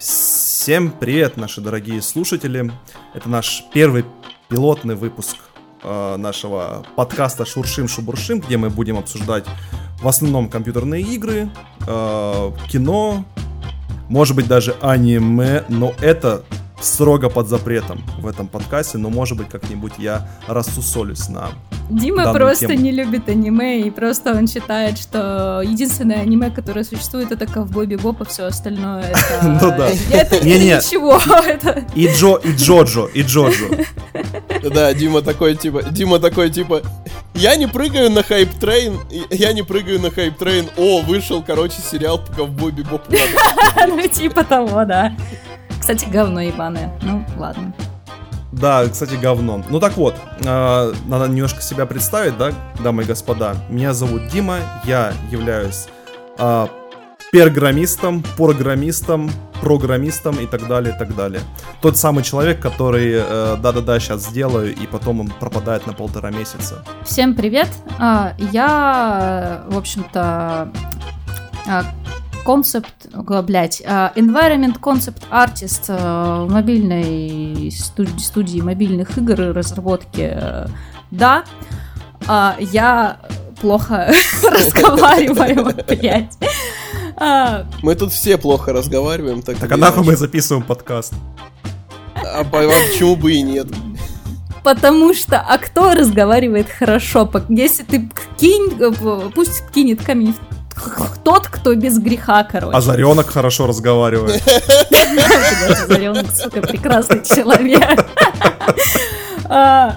Всем привет, наши дорогие слушатели. Это наш первый пилотный выпуск э, нашего подкаста Шуршим Шубуршим, где мы будем обсуждать в основном компьютерные игры, э, кино, может быть даже аниме, но это строго под запретом в этом подкасте, но может быть как-нибудь я рассусолюсь на Дима просто тему. не любит аниме, и просто он считает, что единственное аниме, которое существует, это Ковбой Бибоп, а все остальное это... Ну да. Это ничего. И Джо, и Джоджо, и Джоджо. Да, Дима такой типа, Дима такой типа, я не прыгаю на hype train, я не прыгаю на hype train. О, вышел, короче, сериал по Ковбой Бибоп. Ну типа того, да. Кстати, говно ебаное. Ну, ладно. Да, кстати, говно. Ну так вот, э, надо немножко себя представить, да, дамы и господа. Меня зовут Дима, я являюсь э, перграммистом, программистом, программистом и так далее, и так далее. Тот самый человек, который э, да-да-да, сейчас сделаю, и потом он пропадает на полтора месяца. Всем привет! А, я, в общем-то, концепт, блядь, uh, environment concept artist uh, мобильной студии, студии мобильных игр и разработки. Да, uh, я плохо разговариваю, блядь. Мы тут все плохо разговариваем. Так, так а нахуй мы записываем подкаст? А почему бы и нет? Потому что а кто разговаривает хорошо? Если ты кинь, э, пусть кинет камень тот, кто без греха, короче. Озаренок хорошо разговаривает. Озаренок, сука, прекрасный человек. А,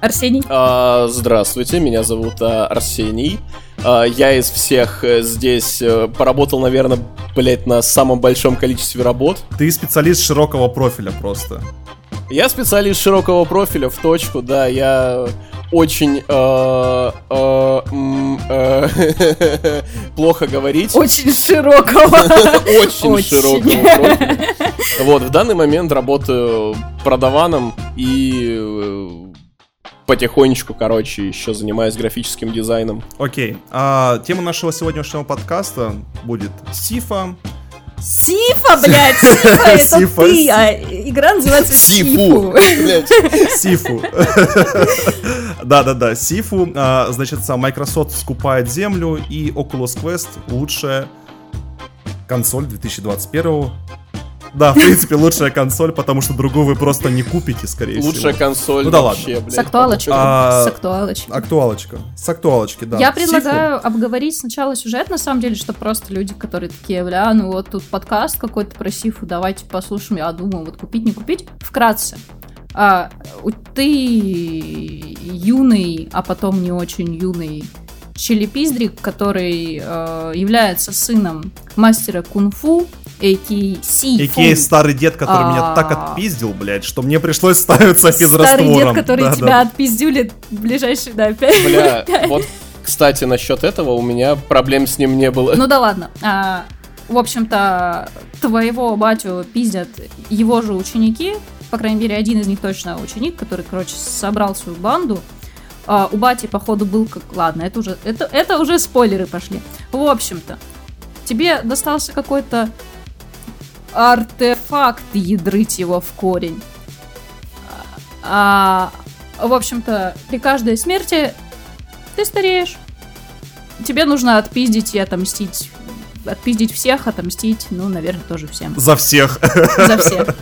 Арсений. А, здравствуйте, меня зовут а, Арсений. Я из всех э, здесь э, поработал, наверное, блять, на самом большом количестве работ. Ты специалист широкого профиля просто. Я специалист широкого профиля в точку, да, я очень э, э, э, плохо говорить. Очень широкого. Очень широкого. Вот, в данный момент работаю продаваном и потихонечку, короче, еще занимаюсь графическим дизайном. Окей. А, тема нашего сегодняшнего подкаста будет Сифа, Сифа, блядь, Сифа, это ты, а игра называется Сифу. Сифу. Да-да-да, Сифу. А, значит, Microsoft скупает землю, и Oculus Quest лучшая консоль 2021 да, в принципе, лучшая консоль, потому что другую вы просто не купите, скорее лучшая всего. Лучшая консоль ну, да вообще, ладно. блядь. С актуалочкой. А, с актуалочкой. Актуалочка. С актуалочки, да. Я предлагаю Сифу. обговорить сначала сюжет, на самом деле, что просто люди, которые такие, бля, ну вот тут подкаст какой-то про Сифу, давайте послушаем. Я думаю, вот купить, не купить. Вкратце. А, ты юный, а потом не очень юный Челепиздрик, который э, является сыном мастера кунг-фу, а.к.а. А.к.а. старый дед, который а... меня так отпиздил, блядь, что мне пришлось ставиться физраствором. Старый дед, который да, тебя да. отпиздюлит в ближайшие, да, 5 Бля, вот, кстати, насчет этого у меня проблем с ним не было. Ну да ладно. А, в общем-то, твоего батю пиздят его же ученики, по крайней мере, один из них точно ученик, который, короче, собрал свою банду. А, у бати, походу, был как... Ладно, это уже, это, это уже спойлеры пошли. В общем-то, тебе достался какой-то артефакт, ядрыть его в корень. А, в общем-то, при каждой смерти ты стареешь. Тебе нужно отпиздить и отомстить. Отпиздить всех, отомстить, ну, наверное, тоже всем. За всех. За всех.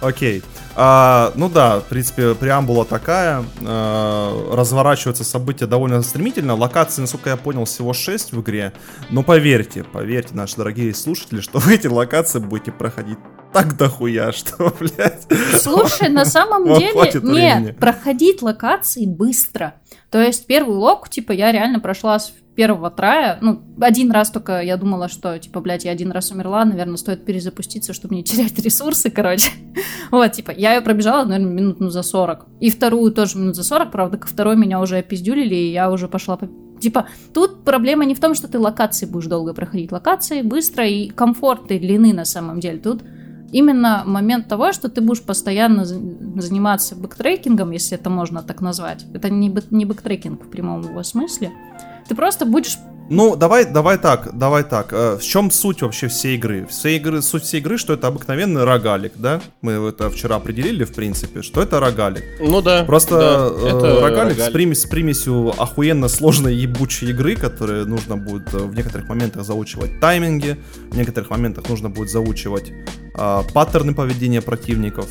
Окей. А, ну да, в принципе, преамбула такая. А, разворачиваются события довольно стремительно. Локаций, насколько я понял, всего 6 в игре. Но поверьте, поверьте, наши дорогие слушатели, что вы эти локации будете проходить так дохуя, что, блядь... Слушай, на самом деле, нет, проходить локации быстро. То есть первый лог, типа, я реально прошла с первого трая, ну, один раз только я думала, что, типа, блядь, я один раз умерла, наверное, стоит перезапуститься, чтобы не терять ресурсы, короче. вот, типа, я ее пробежала, наверное, минут ну, за 40. И вторую тоже минут за 40, правда, ко второй меня уже опиздюлили, и я уже пошла по... Типа, тут проблема не в том, что ты локации будешь долго проходить. Локации быстро и комфортной длины на самом деле. Тут именно момент того, что ты будешь постоянно заниматься backtracking ом, если это можно так назвать. Это не, back, не backtracking в прямом его смысле. Ты просто будешь Ну, давай, давай так, давай так. Э, в чем суть вообще всей игры? Всей игры, суть всей игры, что это обыкновенный рогалик, да? Мы это вчера определили, в принципе, что это рогалик. Ну да. Просто да, это рогалик, рогалик. С, примесь, с примесью охуенно сложной ебучей игры, которые нужно будет э, в некоторых моментах заучивать тайминги, в некоторых моментах нужно будет заучивать э, паттерны поведения противников.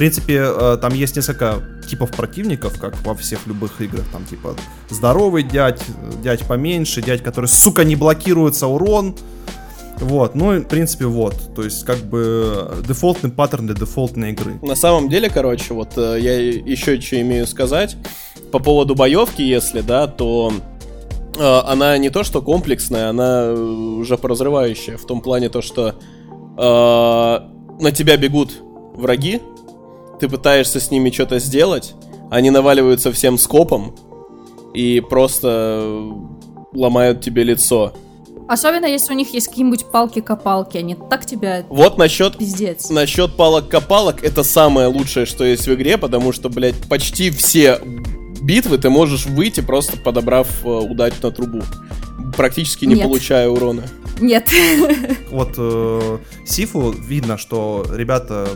Принципе, э, там есть несколько типов противников, как во всех любых играх. Там типа здоровый дядь, дядь поменьше, дядь, который, сука, не блокируется урон. Вот, ну, в принципе, вот. То есть, как бы, дефолтный паттерн для дефолтной игры. На самом деле, короче, вот э, я еще что имею сказать. По поводу боевки, если, да, то э, она не то что комплексная, она уже поразрывающая. В том плане то, что э, на тебя бегут враги, ты пытаешься с ними что-то сделать, они наваливаются всем скопом и просто ломают тебе лицо. Особенно если у них есть какие-нибудь палки-копалки, они так тебя... Вот насчет... Пиздец. Насчет палок-копалок, это самое лучшее, что есть в игре, потому что, блядь, почти все битвы ты можешь выйти, просто подобрав э, удачно трубу. Практически не Нет. получая урона. Нет. Вот э, Сифу видно, что ребята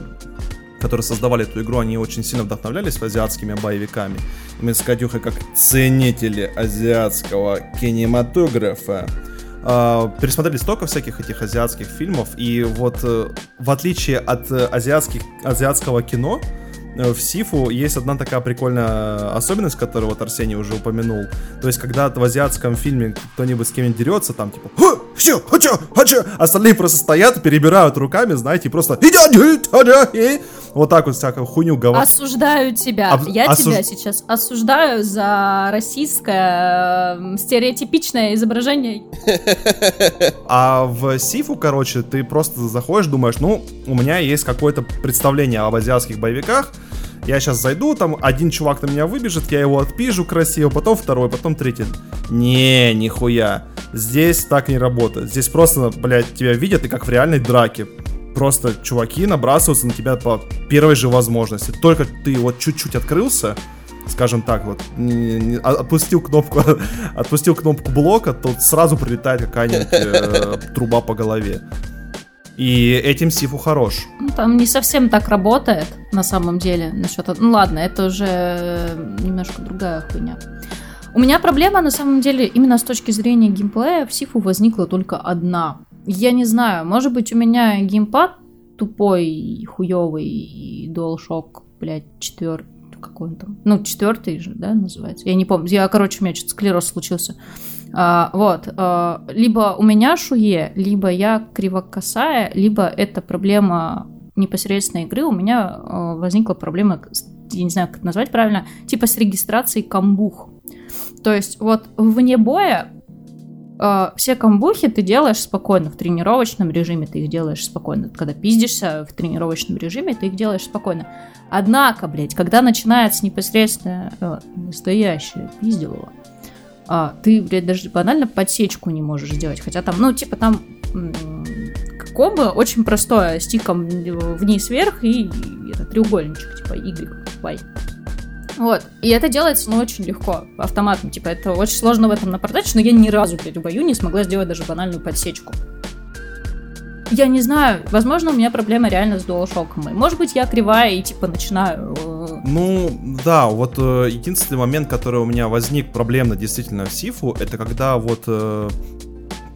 которые создавали эту игру, они очень сильно вдохновлялись азиатскими боевиками. И мы с Катюхой, как ценители азиатского кинематографа, Uh, пересмотрели столько всяких этих азиатских фильмов, и вот uh, в отличие от uh, азиатских, азиатского кино, в Сифу есть одна такая прикольная особенность, которую вот Арсений уже упомянул. То есть, когда в азиатском фильме кто-нибудь с кем-нибудь дерется, там типа все, хача, хача, остальные просто стоят, перебирают руками, знаете, и просто вот так вот всякую хуйню говорят. Осуждаю тебя. Об... Я осуж... тебя сейчас осуждаю за российское э, стереотипичное изображение. А в Сифу, короче, ты просто заходишь, думаешь, ну, у меня есть какое-то представление об азиатских боевиках, я сейчас зайду, там один чувак на меня выбежит, я его отпижу красиво, потом второй, потом третий. Не, нихуя. Здесь так не работает. Здесь просто, блядь, тебя видят и как в реальной драке. Просто чуваки набрасываются на тебя по первой же возможности. Только ты вот чуть-чуть открылся, скажем так, вот, не, не, а, отпустил кнопку, отпустил кнопку блока, то сразу прилетает какая-нибудь э, труба по голове. И этим Сифу хорош. Ну, там не совсем так работает, на самом деле, насчет... Ну, ладно, это уже немножко другая хуйня. У меня проблема, на самом деле, именно с точки зрения геймплея в Сифу возникла только одна. Я не знаю, может быть, у меня геймпад тупой, хуёвый, и DualShock, блядь, четвертый, какой он там? Ну, четвертый же, да, называется? Я не помню. Я, короче, у меня что-то склероз случился. А, вот. А, либо у меня шуе, либо я кривокосая, либо это проблема непосредственно игры. У меня а, возникла проблема, я не знаю, как это назвать правильно, типа с регистрацией камбух. То есть вот вне боя Uh, все камбухи ты делаешь спокойно в тренировочном режиме, ты их делаешь спокойно. Когда пиздишься в тренировочном режиме, ты их делаешь спокойно. Однако, блядь, когда начинается непосредственно uh, настоящее пизделово, а, ты, блядь, даже банально подсечку не можешь сделать. Хотя там, ну, типа там комбо очень простое, стиком вниз-вверх и это треугольничек, типа Y, Y. Вот. И это делается, ну, очень легко, автоматом. Типа, это очень сложно в этом напортачить, но я ни разу, блядь, в бою не смогла сделать даже банальную подсечку. Я не знаю, возможно, у меня проблема реально с DualShock. Может быть, я кривая и типа начинаю... Э, ну, да, вот э, единственный момент, который у меня возник проблемно действительно в Сифу, это когда вот э,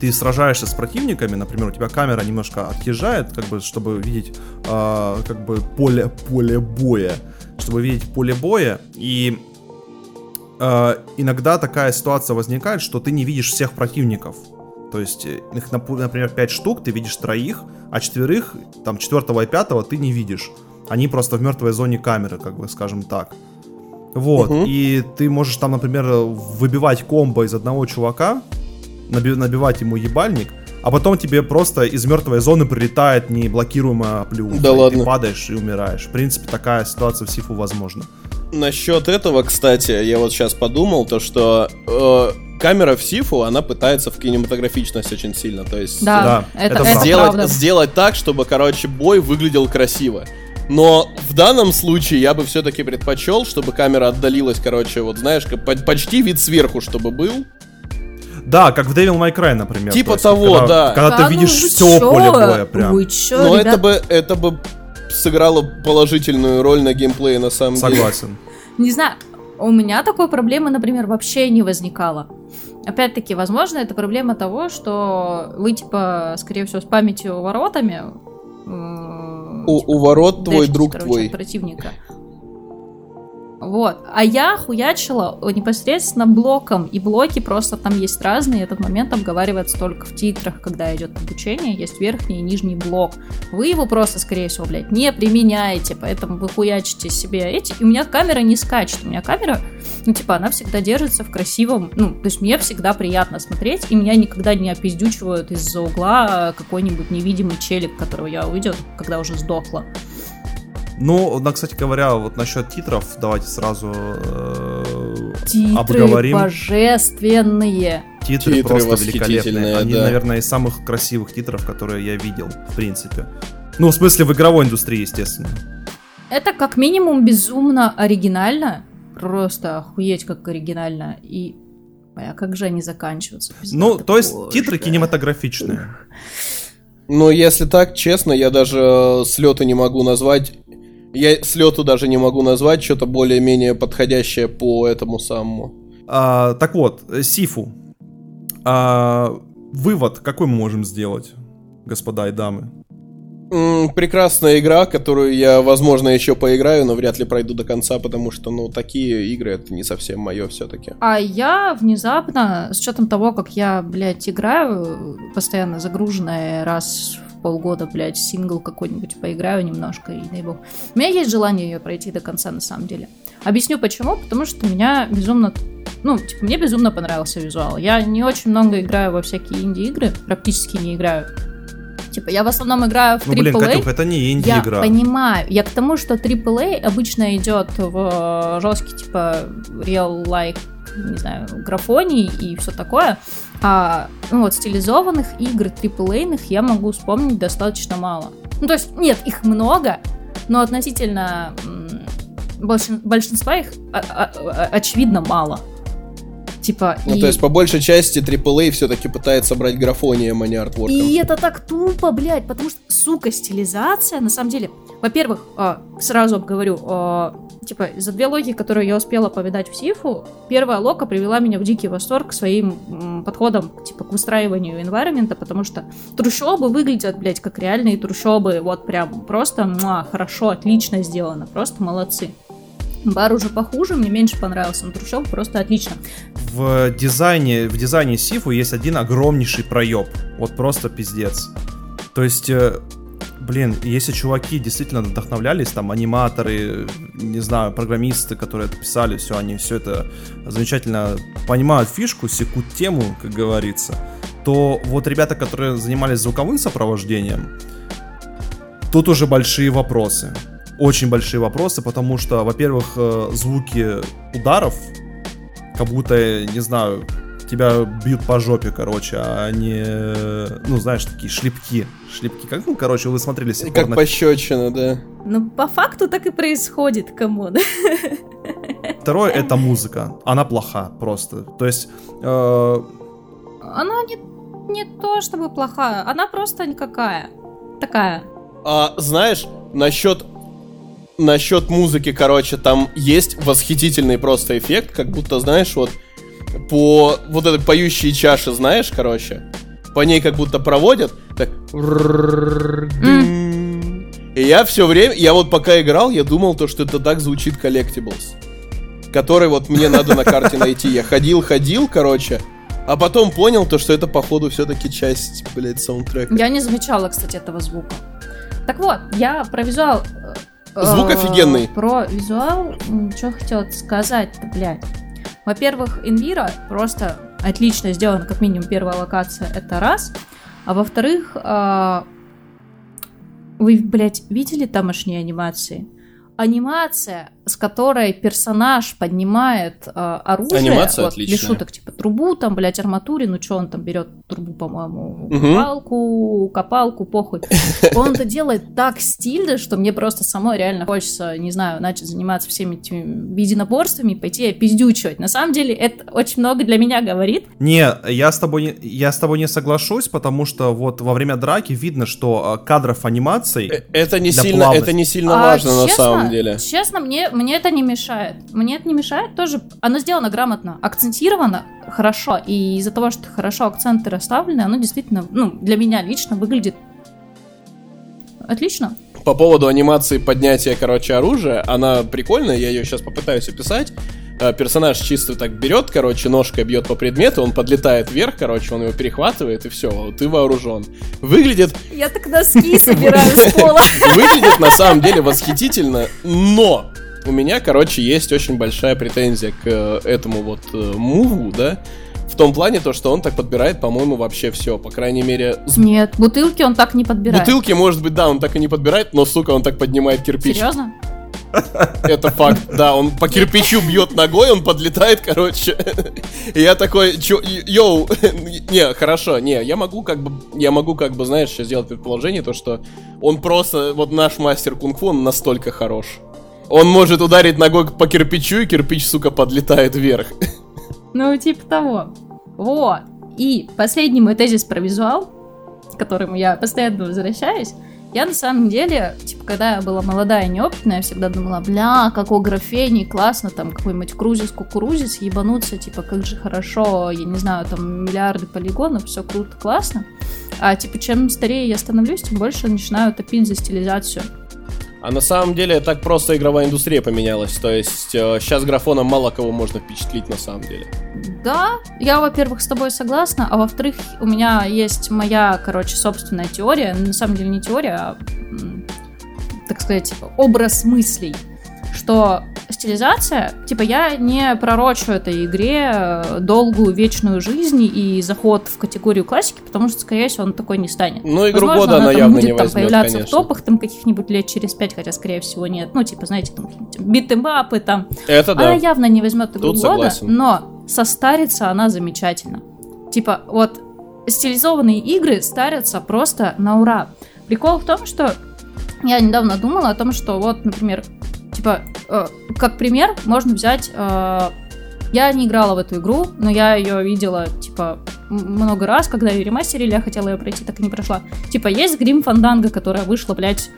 ты сражаешься с противниками, например, у тебя камера немножко отъезжает, как бы, чтобы видеть э, как бы поле, поле боя, чтобы видеть поле боя, и э, иногда такая ситуация возникает, что ты не видишь всех противников. То есть э, их, например, 5 штук, ты видишь троих, а четверых, там, четвертого и пятого ты не видишь. Они просто в мертвой зоне камеры, как бы, скажем так. Вот, угу. и ты можешь там, например, выбивать комбо из одного чувака, наби- набивать ему ебальник, а потом тебе просто из мертвой зоны прилетает неблокируемая плюха. Да ладно. Ты падаешь и умираешь. В принципе, такая ситуация в Сифу возможна. Насчет этого, кстати, я вот сейчас подумал, то что э, камера в Сифу, она пытается в кинематографичность очень сильно, то есть да, да это, это сделать, сделать так, чтобы, короче, бой выглядел красиво. Но в данном случае я бы все-таки предпочел, чтобы камера отдалилась, короче, вот знаешь, почти вид сверху, чтобы был. Да, как в Devil May Cry, например. Типа есть, того, когда, да. Когда да ты ну видишь все чё? поле боя прям. Вы чё, Но ребят? это бы, это бы сыграло положительную роль на геймплее на самом деле. Согласен. Не знаю, у меня такой проблемы, например, вообще не возникало. Опять-таки, возможно, это проблема того, что вы, типа, скорее всего, с памятью воротами... э, У, у ворот твой дэшите, друг короче, твой. от противника. Вот. А я хуячила непосредственно блоком. И блоки просто там есть разные. Этот момент обговаривается только в титрах, когда идет обучение. Есть верхний и нижний блок. Вы его просто, скорее всего, блядь, не применяете. Поэтому вы хуячите себе эти. И у меня камера не скачет. У меня камера, ну, типа, она всегда держится в красивом... Ну, то есть мне всегда приятно смотреть. И меня никогда не опиздючивают из-за угла какой-нибудь невидимый челик, которого я увидел, когда уже сдохла. Ну, да, кстати говоря, вот насчет титров, давайте сразу э, Титры обговорим. божественные. Титры, Титры просто великолепные. Они, да. наверное, из самых красивых титров, которые я видел, в принципе. Ну, в смысле, в игровой индустрии, естественно. Это как минимум безумно оригинально. Просто охуеть как оригинально. И а как же они заканчиваются? Ну, то есть боже. титры кинематографичные. Но если так, честно, я даже слеты не могу назвать. Я слету даже не могу назвать что-то более-менее подходящее по этому самому. А, так вот, э, Сифу. А, вывод какой мы можем сделать, господа и дамы? М, прекрасная игра, которую я, возможно, еще поиграю, но вряд ли пройду до конца, потому что, ну, такие игры это не совсем мое все-таки. А я внезапно, с учетом того, как я, блядь, играю, постоянно загруженная раз в полгода, блядь, сингл какой-нибудь поиграю немножко и наебу. У меня есть желание ее пройти до конца, на самом деле. Объясню почему. Потому что меня безумно ну, типа, мне безумно понравился визуал. Я не очень много играю во всякие инди-игры, практически не играю. Типа, я в основном играю в Ну, AAA. блин, Катюх, это не Я инди-игра. понимаю. Я к тому, что AAA обычно идет в жесткий, типа, real-like, не знаю, графоний и все такое. А, ну вот, стилизованных игр AAA я могу вспомнить достаточно мало. Ну, то есть, нет, их много, но относительно большин- большинства их а- а- а- очевидно мало. Типа, Ну, и... то есть, по большей части, AAA все-таки пытается брать графонием, а не артворком. И это так тупо, блядь, потому что, сука, стилизация, на самом деле, во-первых, сразу обговорю, а, типа, за две логи, которые я успела повидать в Сифу, первая лока привела меня в дикий восторг своим м, подходом, типа, к выстраиванию environment, потому что трущобы выглядят, блядь, как реальные трущобы, вот прям просто, муа, хорошо, отлично сделано, просто молодцы. Бар уже похуже, мне меньше понравился, но трущоб просто отлично. В дизайне, в дизайне Сифу есть один огромнейший проеб. Вот просто пиздец. То есть, э, блин, если чуваки действительно вдохновлялись, там, аниматоры, не знаю, программисты, которые это писали, все, они все это замечательно понимают фишку, секут тему, как говорится, то вот ребята, которые занимались звуковым сопровождением, тут уже большие вопросы. Очень большие вопросы, потому что, во-первых, э, звуки ударов, как будто, не знаю, тебя бьют по жопе, короче, а не, ну, знаешь, такие шлепки. Шлепки, как, ну, короче, вы смотрели И как пощечина, да. Ну, по факту так и происходит, come on. Второе — это музыка. Она плоха просто. То есть, э, Она не, не то чтобы плохая, она просто никакая. Такая. А знаешь, насчет насчет музыки, короче, там есть восхитительный просто эффект, как будто, знаешь, вот по вот этой поющей чаше, знаешь, короче, по ней как будто проводят, так. И я все время, я вот пока играл, я думал то, что это так звучит Collectibles, который вот мне надо на карте найти. Я ходил, ходил, короче, а потом понял то, что это походу все-таки часть, блядь, саундтрека. Я не замечала, кстати, этого звука. Так вот, я про визуал... э, Звук э, офигенный. Про визуал, что хотела сказать-то, блядь. Во-первых, Инвира просто отлично сделана, как минимум первая локация, это раз. А во-вторых, э, вы, блядь, видели тамошние анимации? Анимация с которой персонаж поднимает э, оружие. Анимация вот, отличная. Без шуток, типа трубу, там, блядь, арматуре, ну что он там берет трубу, по-моему, угу. палку, копалку, похуй. Он это делает так стильно, что мне просто самой реально хочется, не знаю, начать заниматься всеми этими единоборствами и пойти пиздючивать. На самом деле это очень много для меня говорит. Не, я с тобой не, я с тобой не соглашусь, потому что вот во время драки видно, что а, кадров анимаций э, это не сильно, это не сильно а, важно честно, на самом деле. Честно, мне мне это не мешает. Мне это не мешает тоже. Оно сделано грамотно, акцентировано хорошо, и из-за того, что хорошо акценты расставлены, оно действительно, ну, для меня лично выглядит отлично. По поводу анимации поднятия, короче, оружия, она прикольная, я ее сейчас попытаюсь описать. Э, персонаж чисто так берет, короче, ножкой бьет по предмету, он подлетает вверх, короче, он его перехватывает, и все, ты вооружен. Выглядит... Я так носки собираю с пола. Выглядит на самом деле восхитительно, но у меня, короче, есть очень большая претензия к э, этому вот э, муву, да, в том плане, то, что он так подбирает, по-моему, вообще все. По крайней мере... Нет, бутылки он так не подбирает. Бутылки, может быть, да, он так и не подбирает, но, сука, он так поднимает кирпич. Серьезно? Это факт, да, он по кирпичу бьет ногой, он подлетает, короче. И я такой, йоу, не, хорошо, не, я могу как бы, я могу как бы, знаешь, сейчас сделать предположение, то, что он просто, вот наш мастер кунг-фу, он настолько хорош. Он может ударить ногой по кирпичу, и кирпич, сука, подлетает вверх. Ну, типа того. Вот. И последний мой тезис про визуал, к которому я постоянно возвращаюсь, я на самом деле, типа, когда я была молодая и неопытная, я всегда думала, бля, какой графений, классно, там, какой-нибудь крузис-кукурузис, ебануться, типа, как же хорошо, я не знаю, там, миллиарды полигонов, все круто, классно. А, типа, чем старее я становлюсь, тем больше начинаю топить за стилизацию. А на самом деле так просто игровая индустрия поменялась. То есть э, сейчас графоном мало кого можно впечатлить на самом деле. Да, я, во-первых, с тобой согласна, а во-вторых, у меня есть моя, короче, собственная теория. На самом деле не теория, а, так сказать, образ мыслей что стилизация, типа, я не пророчу этой игре э, долгую вечную жизнь и заход в категорию классики, потому что, скорее всего, он такой не станет. Ну, игру Возможно, года она, она явно будет не возьмет, там, появляться конечно. в топах там каких-нибудь лет через пять, хотя, скорее всего, нет. Ну, типа, знаете, там битэмапы там. Это да. Она явно не возьмет игру Тут года, согласен. но состарится она замечательно. Типа, вот стилизованные игры старятся просто на ура. Прикол в том, что я недавно думала о том, что вот, например, Типа, э, как пример, можно взять... Э, я не играла в эту игру, но я ее видела, типа, много раз, когда ее ремастерили, я хотела ее пройти, так и не прошла. Типа, есть Грим Фанданга, которая вышла, блядь,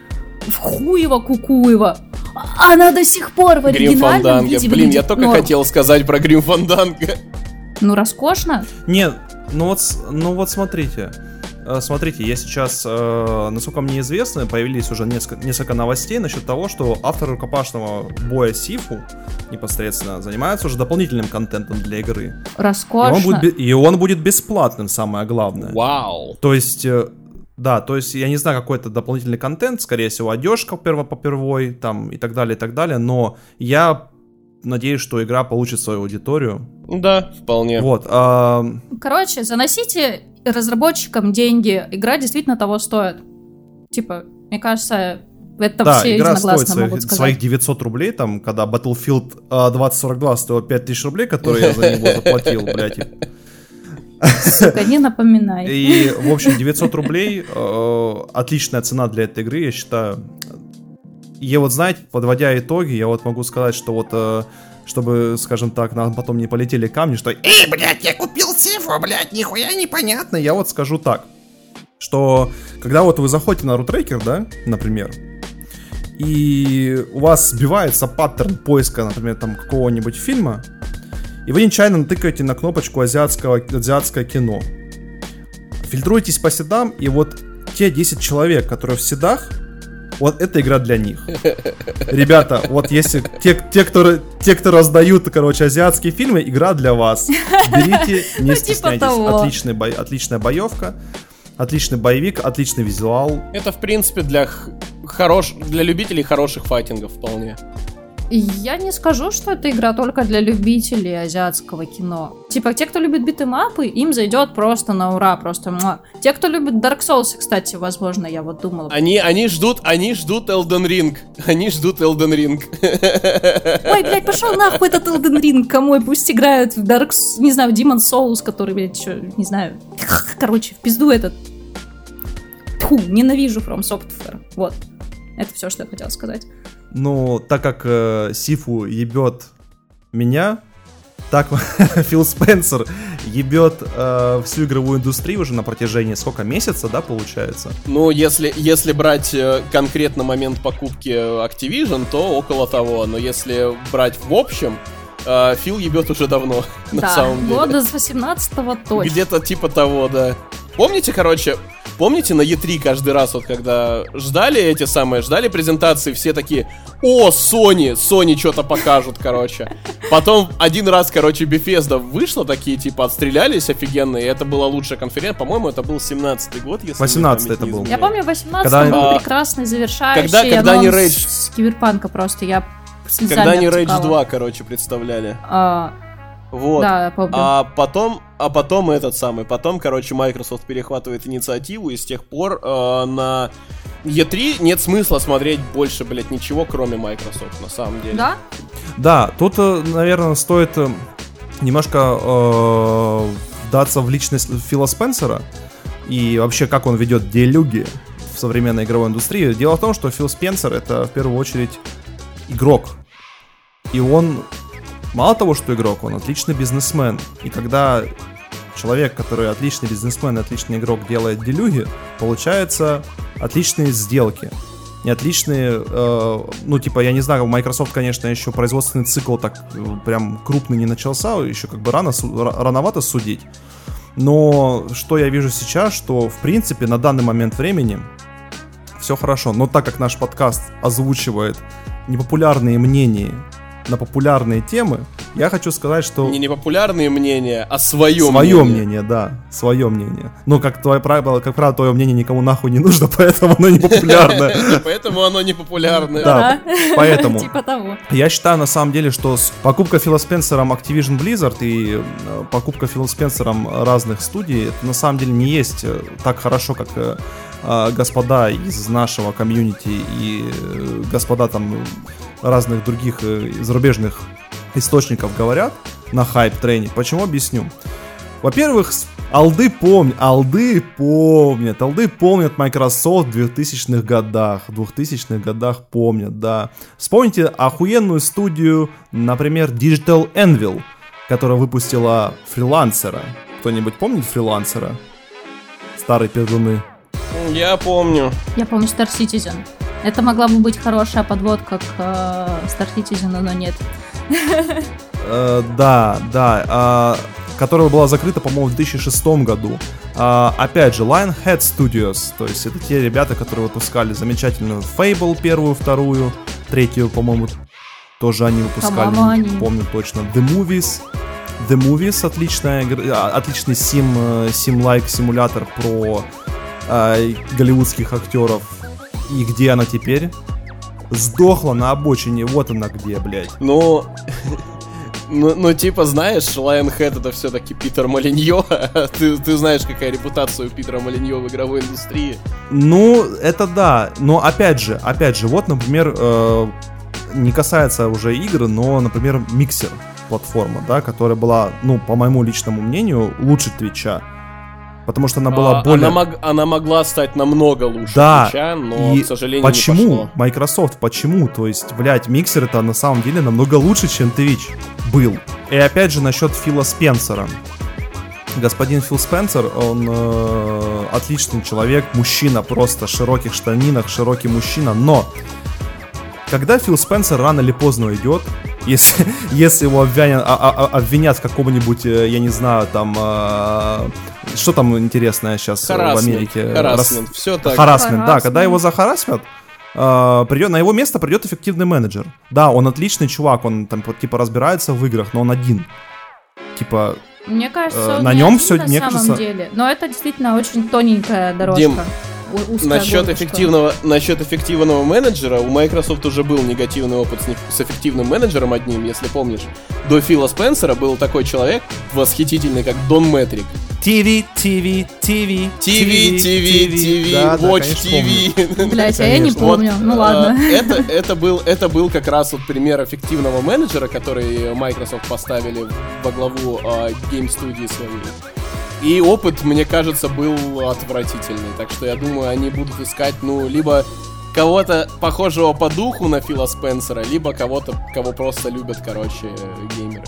в хуево кукуево. Она до сих пор в оригинальном Грим виде Блин, я только норм. хотел сказать про Грим Фанданга. Ну, роскошно. Нет, ну вот, ну вот смотрите. Э, смотрите, я сейчас, э, насколько мне известно, появились уже несколько, несколько новостей насчет того, что автор рукопашного боя Сифу непосредственно занимается уже дополнительным контентом для игры. Роскошно. И он будет, и он будет бесплатным, самое главное. Вау. То есть... Э, да, то есть я не знаю, какой это дополнительный контент, скорее всего, одежка перво по первой, там и так далее, и так далее, но я надеюсь, что игра получит свою аудиторию. Да, вполне. Вот. А... Короче, заносите разработчикам деньги, игра действительно того стоит. Типа, мне кажется, это да, все игра стоит своих, своих 900 рублей, там, когда Battlefield 2042 стоил 5000 рублей, которые я за него заплатил, блядь. Сука, не напоминай. И, в общем, 900 рублей э, отличная цена для этой игры, я считаю. И вот, знаете, подводя итоги, я вот могу сказать, что вот э, чтобы, скажем так, нам потом не полетели камни, что «Эй, блядь, я купил цифру, блядь, нихуя непонятно». Я вот скажу так, что когда вот вы заходите на рутрекер, да, например, и у вас сбивается паттерн поиска, например, там какого-нибудь фильма, и вы нечаянно натыкаете на кнопочку азиатского, азиатское кино. Фильтруйтесь по седам, и вот те 10 человек, которые в седах, вот эта игра для них. Ребята, вот если те, те, кто, те, кто раздают, короче, азиатские фильмы, игра для вас. Берите, не ну, типа стесняйтесь. Отличный бой, отличная боевка, отличный боевик, отличный визуал. Это, в принципе, для хорош... для любителей хороших файтингов вполне. Я не скажу, что это игра только для любителей азиатского кино. Типа, те, кто любит битэмапы, им зайдет просто на ура, просто муа. Те, кто любит Dark Souls, кстати, возможно, я вот думала. Они, они ждут, они ждут Elden Ring. Они ждут Elden Ring. Ой, блядь, пошел нахуй этот Elden Ring, кому пусть играют в Dark, не знаю, Demon Souls, который, блядь, еще, не знаю. Короче, в пизду этот. Тьфу, ненавижу From Software. Вот. Это все, что я хотела сказать. Ну, так как э, Сифу ебет меня, так Фил Спенсер ебет э, всю игровую индустрию уже на протяжении сколько месяца, да, получается? Ну, если, если брать э, конкретно момент покупки Activision, то около того. Но если брать в общем, э, Фил ебет уже давно, да, на самом деле. года с 18-го точно. Где-то типа того, да. Помните, короче, помните на E3 каждый раз, вот когда ждали эти самые, ждали презентации, все такие, о, Sony, Sony что-то покажут, короче. Потом один раз, короче, Bethesda вышла, такие, типа, отстрелялись офигенно, и это была лучшая конференция. По-моему, это был 17-й год, если 18 это был. Я помню, 18 когда... был а, прекрасный завершающий когда, когда они Rage... с Киберпанка просто, я Когда они Rage 2, короче, представляли. А, вот. Да, помню. А потом, а потом этот самый, потом, короче, Microsoft перехватывает инициативу, и с тех пор э, на E3 нет смысла смотреть больше, блядь, ничего, кроме Microsoft, на самом деле. Да? Да, тут, э, наверное, стоит э, немножко э, вдаться в личность Фила Спенсера и вообще, как он ведет делюги в современной игровой индустрии. Дело в том, что Фил Спенсер это в первую очередь игрок. И он Мало того, что игрок, он отличный бизнесмен. И когда человек, который отличный бизнесмен и отличный игрок, делает делюги, получается отличные сделки. Не отличные, э, ну, типа, я не знаю, Microsoft, конечно, еще производственный цикл так э, прям крупный не начался, еще как бы рано, рановато судить. Но что я вижу сейчас, что, в принципе, на данный момент времени все хорошо. Но так как наш подкаст озвучивает непопулярные мнения на популярные темы, я хочу сказать, что... Не непопулярные мнения, а свое, свое мнение. мнение, да, свое мнение. Но как твое правило, как правило, твое мнение никому нахуй не нужно, поэтому оно не популярное. Поэтому оно не популярное. Да, поэтому. Типа того. Я считаю, на самом деле, что покупка Фила Спенсером Activision Blizzard и э, покупка Фила Спенсером разных студий, это на самом деле не есть э, так хорошо, как э, господа из нашего комьюнити и господа там разных других э, зарубежных источников говорят на хайп-трене. Почему объясню? Во-первых, алды помнят, алды помнят, алды помнят Microsoft в 2000-х годах, в 2000-х годах помнят, да. Вспомните охуенную студию, например, Digital Anvil, которая выпустила фрилансера. Кто-нибудь помнит фрилансера? Старый пердуны. Я помню. Я помню Star Citizen. Это могла бы быть хорошая подводка к э, Star Citizen, но нет. Э, да, да. Э, которая была закрыта, по-моему, в 2006 году. Э, опять же, Lionhead Studios, то есть это те ребята, которые выпускали замечательную Fable первую, вторую, третью, по-моему, тоже они выпускали, они. помню точно. The Movies, The Movies отличная, а, отличный сим, сим-лайк симулятор про э, голливудских актеров и где она теперь? Сдохла на обочине, вот она где, блядь. Ну, ну, ну, типа, знаешь, Lionhead это все-таки Питер Малиньо. ты, ты знаешь, какая репутация у Питера Малиньо в игровой индустрии. Ну, это да. Но опять же, опять же, вот, например, э, не касается уже игр, но, например, миксер платформа, да, которая была, ну, по моему личному мнению, лучше Твича потому что она была а, более... Она, мог, она могла стать намного лучше да, Твича, но, и к сожалению, почему? не пошло. Microsoft, почему? То есть, блядь, миксер это на самом деле намного лучше, чем Twitch был. И опять же насчет Фила Спенсера. Господин Фил Спенсер, он э, отличный человек, мужчина просто, в широких штанинах, широкий мужчина, но когда Фил Спенсер рано или поздно уйдет, если, если его обвинят, а, а, а, обвинят в каком-нибудь, э, я не знаю, там, э, что там интересное сейчас харасмент, в Америке? Харасмент, Рас... все так. Харасмент, да, когда его захарасмят, Uh, придет, на его место придет эффективный менеджер. Да, он отличный чувак, он там типа разбирается в играх, но он один. Типа. Мне кажется, uh, на нем все на самом кажется... деле. Но это действительно очень тоненькая дорожка. Дим, насчет эффективного, насчет эффективного менеджера, у Microsoft уже был негативный опыт с, с эффективным менеджером одним, если помнишь. До Фила Спенсера был такой человек восхитительный, как Дон Метрик. ТВ, ТВ, ТВ, ТВ, ТВ, ТВ, Watch TV. Блять, а я не помню. Ну ладно. А, это, это, был, это был как раз вот пример эффективного менеджера, который Microsoft поставили во главу uh, Game студии своей. И опыт, мне кажется, был отвратительный. Так что я думаю, они будут искать, ну, либо кого-то похожего по духу на Фила Спенсера, либо кого-то, кого просто любят, короче, геймеры.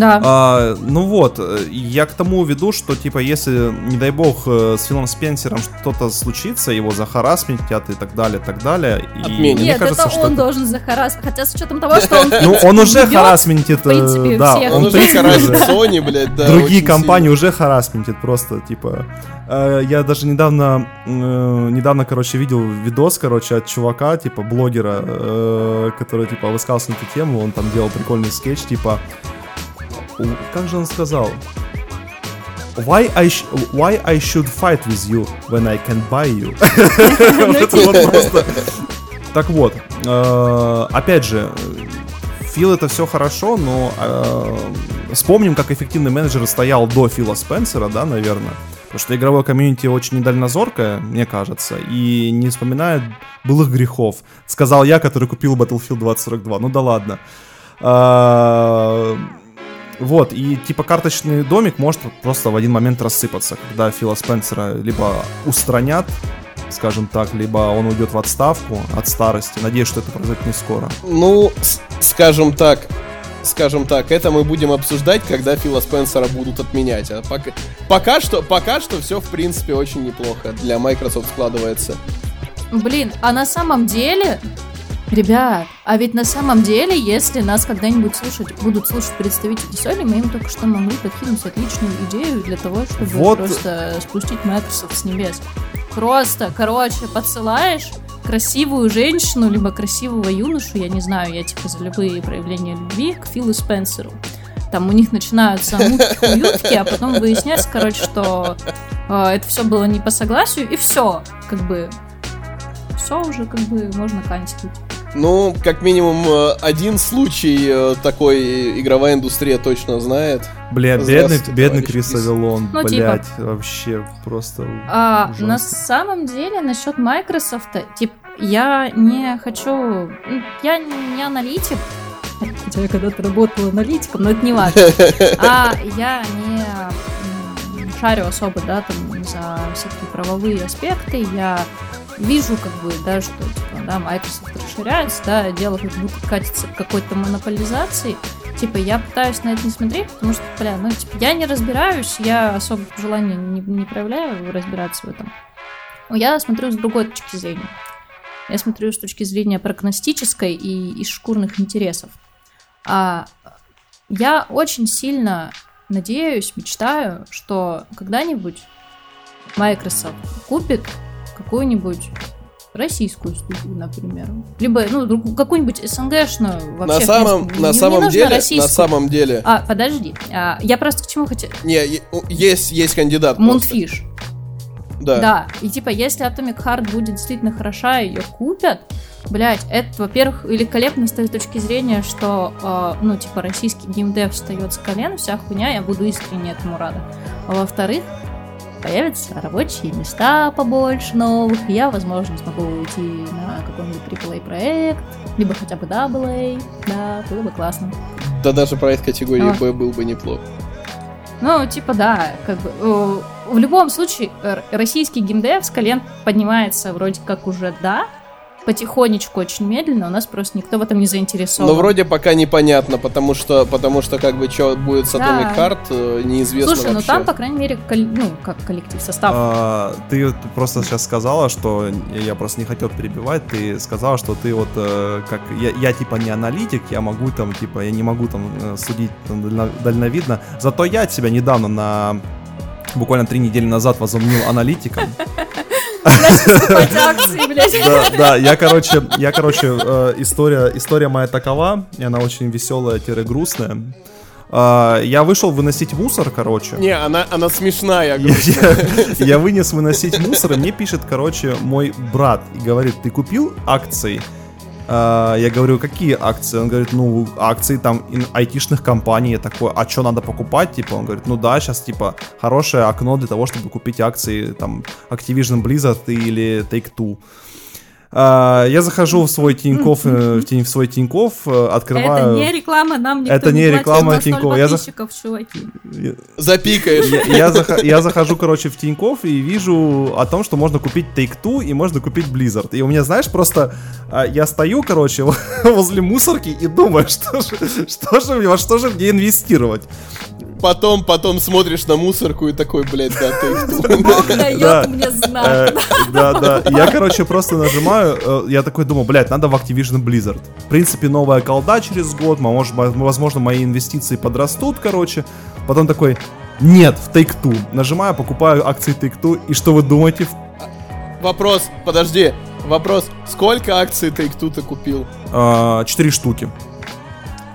Да. А, ну вот, я к тому веду, что, типа, если, не дай бог, э, с Филом Спенсером что-то случится, его захарасментят и так далее, так далее. И Нет, мне кажется, это что он это... должен захарасментить, хотя с учетом того, что он, Ну, он уже харасментит, э, да. Он уже харасит Sony, блядь, да. Другие компании уже харасментит просто, типа... Э, я даже недавно, недавно, короче, видел видос, короче, от чувака, типа, блогера, который, типа, высказался на эту тему, он там делал прикольный скетч, типа, как же он сказал? Why I, why I should fight with you when I can buy you? Так вот, э, опять же, Фил это все хорошо, но э, вспомним, как эффективный менеджер стоял до Фила Спенсера, да, наверное. Потому что игровое комьюнити очень недальнозоркое, мне кажется, и не вспоминает былых грехов. Сказал я, который купил Battlefield 2042. Ну да ладно. Э, вот, и типа карточный домик может просто в один момент рассыпаться, когда Фила Спенсера либо устранят, скажем так, либо он уйдет в отставку от старости. Надеюсь, что это произойдет не скоро. Ну, скажем так, скажем так, это мы будем обсуждать, когда Фила Спенсера будут отменять. А пока, пока что, пока что все в принципе очень неплохо для Microsoft складывается. Блин, а на самом деле Ребят, а ведь на самом деле, если нас когда-нибудь слушать, будут слушать представители Sony, мы им только что могли подкинуть отличную идею для того, чтобы вот. просто спустить Microsoft с небес. Просто, короче, подсылаешь красивую женщину, либо красивого юношу, я не знаю, я типа за любые проявления любви, к Филу Спенсеру. Там у них начинаются мутки-уютки, а потом выясняется, короче, что э, это все было не по согласию, и все, как бы, все уже как бы можно канцелить. Ну, как минимум, э, один случай э, такой игровая индустрия точно знает. Бля, бедный, бедный Крис Авелон, ну, блядь, типа. вообще просто а, На самом деле, насчет Microsoft, типа, я не хочу... Я не аналитик, хотя я когда-то работала аналитиком, но это не важно. А я не шарю особо, да, там, за всякие правовые аспекты, я вижу, как бы, да, что, типа, да, Microsoft расширяется, да, дело как будто катится к какой-то монополизации, типа, я пытаюсь на это не смотреть, потому что, бля, ну, типа, я не разбираюсь, я особо желания не, не проявляю разбираться в этом. Я смотрю с другой точки зрения. Я смотрю с точки зрения прогностической и из шкурных интересов. А я очень сильно надеюсь, мечтаю, что когда-нибудь Microsoft купит какую-нибудь российскую студию, например. Либо, ну, какую-нибудь СНГшную вообще. На самом, на не, самом не деле, российскую. на самом деле. А, подожди. А, я просто к чему хотел. Не, есть, есть кандидат. Мунфиш. Да. Да. И типа, если Atomic Heart будет действительно хороша, ее купят, блять, это, во-первых, великолепно с той точки зрения, что, э, ну, типа, российский геймдев встает с колен, вся хуйня, я буду искренне этому рада. А во-вторых, появятся рабочие места побольше новых, я, возможно, смогу уйти на какой-нибудь AAA проект, либо хотя бы AA, да, было бы классно. Да даже проект категории а. B был бы неплох. Ну, типа, да, как бы, в любом случае, российский геймдев с колен поднимается вроде как уже, да, потихонечку, очень медленно, у нас просто никто в этом не заинтересован. Но вроде пока непонятно, потому что, потому что как бы что будет с Atomic да. Heart, э, неизвестно Слушай, вообще. ну там, по крайней мере, кол- ну, как коллектив, состав. А, ты просто сейчас сказала, что, я просто не хотел перебивать, ты сказала, что ты вот, э, как, я, я типа не аналитик, я могу там, типа, я не могу там э, судить там, дальновидно, зато я тебя недавно на буквально три недели назад возомнил аналитиком. Да, да, я, короче, я, короче, э, история, история моя такова, и она очень веселая-грустная. Uh, я вышел выносить мусор, короче. Не, она, она смешная. Я, я, я вынес выносить мусор, и мне пишет, короче, мой брат и говорит, ты купил акции? Uh, я говорю, какие акции? Он говорит, ну, акции там айтишных компаний. Я такой, а что надо покупать? Типа, он говорит, ну да, сейчас, типа, хорошее окно для того, чтобы купить акции, там, Activision Blizzard или Take-Two. А, я захожу в свой Тиньков, э, в свой Тиньков, э, открываю... Это не реклама, нам никто Это не, не реклама Тиньков. Я за... чуваки. Запикаешь. Я, я, зах... я захожу, короче, в Тиньков и вижу о том, что можно купить Take-Two и можно купить Blizzard. И у меня, знаешь, просто а, я стою, короче, возле мусорки и думаю, что же, что же, во что же мне инвестировать потом, потом смотришь на мусорку и такой, блядь, да, ты Бог дает мне знак. Э, да, да. Я, короче, просто нажимаю, э, я такой думаю, блядь, надо в Activision Blizzard. В принципе, новая колда через год, возможно, мои инвестиции подрастут, короче. Потом такой, нет, в Take-Two. Нажимаю, покупаю акции Take-Two, и что вы думаете? Вопрос, подожди, вопрос, сколько акций Take-Two ты купил? А, четыре штуки.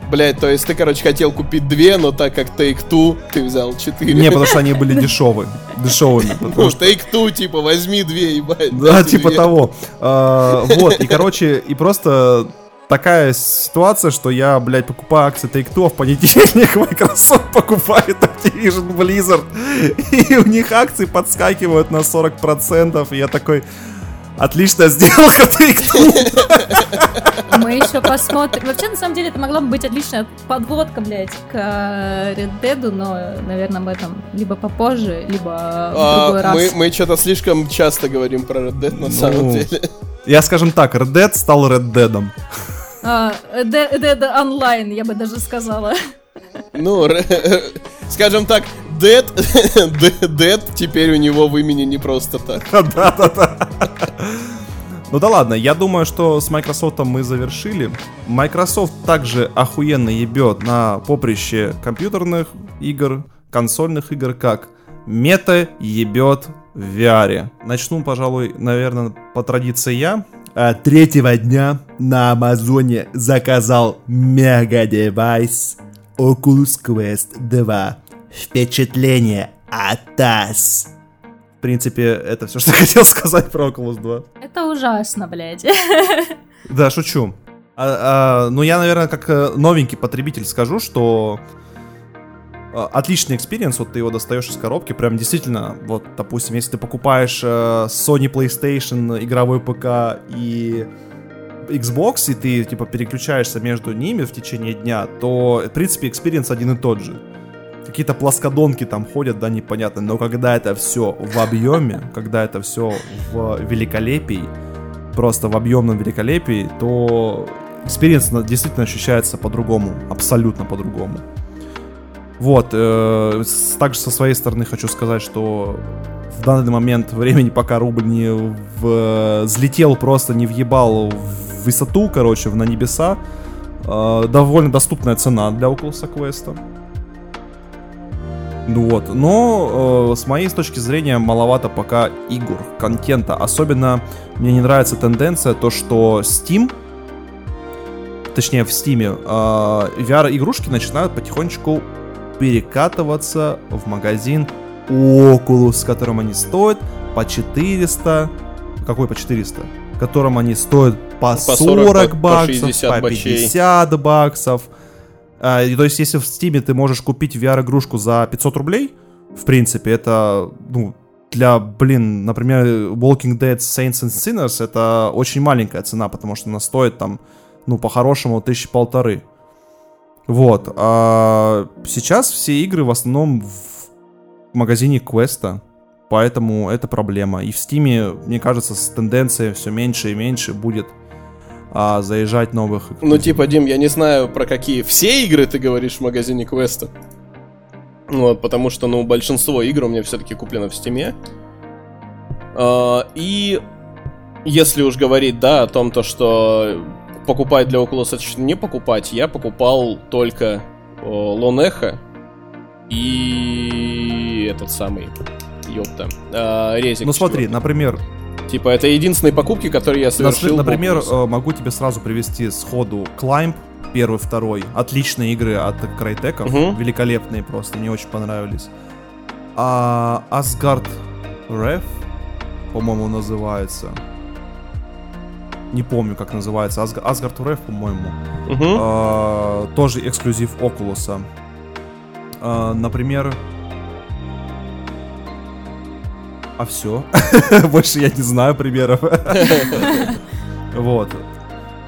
Блять, то есть ты, короче, хотел купить две, но так как Take-Two, ты взял четыре. Не, потому что они были дешевые. Дешевыми. Ну, Take-Two, типа, возьми две, ебать. Да, типа того. А, вот, и, короче, и просто такая ситуация, что я, блядь, покупаю акции Take-Two, а в понедельник Microsoft покупает Activision Blizzard, и у них акции подскакивают на 40%, и я такой, Отличная сделка, Take-Two. Мы еще посмотрим. Вообще, на самом деле, это могла бы быть отличная подводка, блядь, к э, Red Dead, но, наверное, об этом либо попозже, либо в а, другой раз. Мы, мы что-то слишком часто говорим про Red Dead, на ну, самом деле. Я, скажем так, Red Dead стал Red Dead'ом. А, Dead, Dead Online, я бы даже сказала. Ну, скажем так, Dead, Dead теперь у него в имени не просто так. Да-да-да. Ну да ладно, я думаю, что с Microsoft мы завершили. Microsoft также охуенно ебет на поприще компьютерных игр, консольных игр, как мета ебет в VR. Начну, пожалуй, наверное, по традиции я. А третьего дня на Амазоне заказал мега девайс Oculus Quest 2. Впечатление АТАС. В принципе, это все, что хотел сказать про Oculus 2. Это ужасно, блядь. Да, шучу. А, а, ну, я, наверное, как э, новенький потребитель скажу, что а, отличный experience, вот ты его достаешь из коробки, прям действительно, вот, допустим, если ты покупаешь э, Sony PlayStation, игровой ПК и Xbox, и ты, типа, переключаешься между ними в течение дня, то, в принципе, experience один и тот же какие-то плоскодонки там ходят, да, непонятно, но когда это все в объеме, когда это все в великолепии, просто в объемном великолепии, то experience действительно ощущается по-другому, абсолютно по-другому. Вот, э, также со своей стороны хочу сказать, что в данный момент времени, пока рубль не взлетел, просто не въебал в высоту, короче, на небеса, э, довольно доступная цена для Oculus Quest. Ну вот, но э, с моей точки зрения маловато пока игр, контента. Особенно мне не нравится тенденция то, что Steam, точнее в Steam, э, VR-игрушки начинают потихонечку перекатываться в магазин Oculus, которым они стоят по 400, какой по 400? Которым они стоят по, по 40, 40 баксов, по 50, по 50 баксов. А, то есть, если в Steam ты можешь купить VR-игрушку за 500 рублей, в принципе, это, ну, для, блин, например, Walking Dead Saints and Sinners это очень маленькая цена, потому что она стоит там, ну, по-хорошему, тысячи полторы. Вот. А сейчас все игры в основном в магазине Квеста, поэтому это проблема. И в Стиме, мне кажется, с тенденцией все меньше и меньше будет а, заезжать новых. Ну, типа, Дим, я не знаю, про какие все игры ты говоришь в магазине Квеста. Вот, потому что, ну, большинство игр у меня все-таки куплено в Стиме. А, и если уж говорить, да, о том, то, что покупать для Oculus это не покупать, я покупал только Лон Эхо и этот самый, ёпта, э, резик. Ну смотри, например, Типа, это единственные покупки, которые я совершил. Например, э, могу тебе сразу привести сходу Climb, первый, второй. Отличные игры от Crytek, угу. великолепные просто, мне очень понравились. А Asgard Ref, по-моему, называется. Не помню, как называется. Asgard Ref, по-моему. Угу. А, тоже эксклюзив Oculus. А, например... А все. Больше я не знаю примеров. Вот.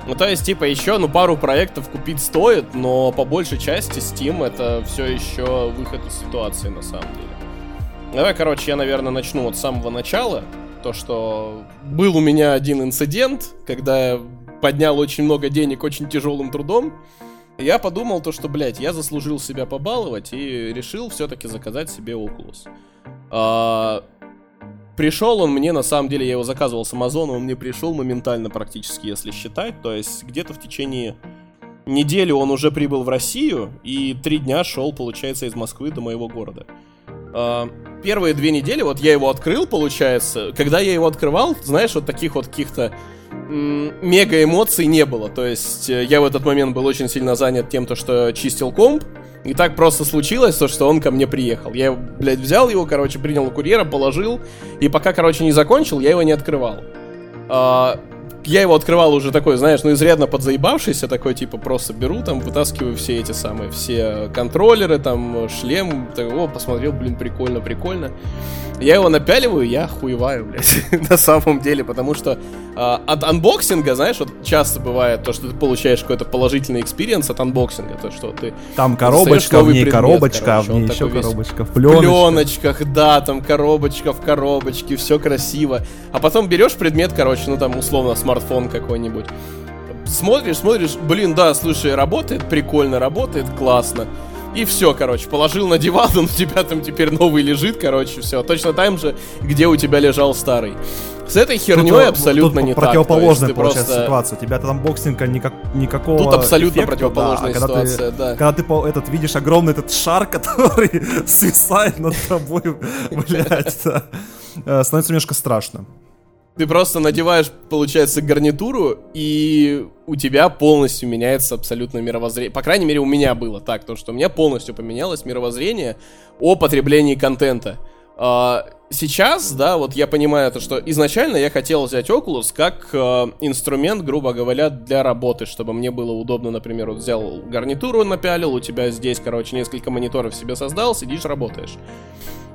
Ну, то есть, типа, еще, ну, пару проектов купить стоит, но по большей части Steam это все еще выход из ситуации, на самом деле. Давай, короче, я, наверное, начну вот с самого начала. То, что был у меня один инцидент, когда я поднял очень много денег очень тяжелым трудом. Я подумал то, что, блядь, я заслужил себя побаловать и решил все-таки заказать себе Oculus. А, Пришел он мне, на самом деле, я его заказывал с Амазона, он мне пришел моментально практически, если считать. То есть где-то в течение недели он уже прибыл в Россию, и три дня шел, получается, из Москвы до моего города. А, первые две недели, вот я его открыл, получается. Когда я его открывал, знаешь, вот таких вот каких-то мега эмоций не было. То есть э, я в этот момент был очень сильно занят тем, то, что чистил комп, и так просто случилось, то, что он ко мне приехал. Я, блядь, взял его, короче, принял у курьера, положил, и пока, короче, не закончил, я его не открывал. А, я его открывал уже такой, знаешь, ну изрядно подзаебавшийся, такой, типа, просто беру, там, вытаскиваю все эти самые, все контроллеры, там, шлем, так, о, посмотрел, блин, прикольно, прикольно. Я его напяливаю, я хуеваю, блядь, на самом деле, потому что э, от unboxing а, знаешь, вот часто бывает то, что ты получаешь какой-то положительный experience от unboxing а, то, что ты... Там коробочка, в ней предмет, коробочка, короче, в ней еще коробочка, в пленочках. пленочках, да, там коробочка в коробочке, все красиво. А потом берешь предмет, короче, ну там условно смартфон какой-нибудь, смотришь, смотришь, блин, да, слушай, работает, прикольно, работает, классно. И все, короче, положил на диван, он у тебя там теперь новый лежит, короче, все. Точно там же, где у тебя лежал старый. С этой херней тут, абсолютно тут не противоположная так. получается просто... ситуация. У тебя там боксинга никак, никакого Тут абсолютно эффекта, противоположная да, ситуация, ты, да. Когда ты этот, видишь огромный этот шар, который свисает над тобой, блядь, да. Э, становится немножко страшно. Ты просто надеваешь, получается, гарнитуру, и у тебя полностью меняется абсолютно мировоззрение. По крайней мере, у меня было так, то что у меня полностью поменялось мировоззрение о потреблении контента. А, сейчас, да, вот я понимаю то, что изначально я хотел взять Oculus как э, инструмент, грубо говоря, для работы, чтобы мне было удобно, например, вот взял гарнитуру, напялил, у тебя здесь, короче, несколько мониторов себе создал, сидишь, работаешь.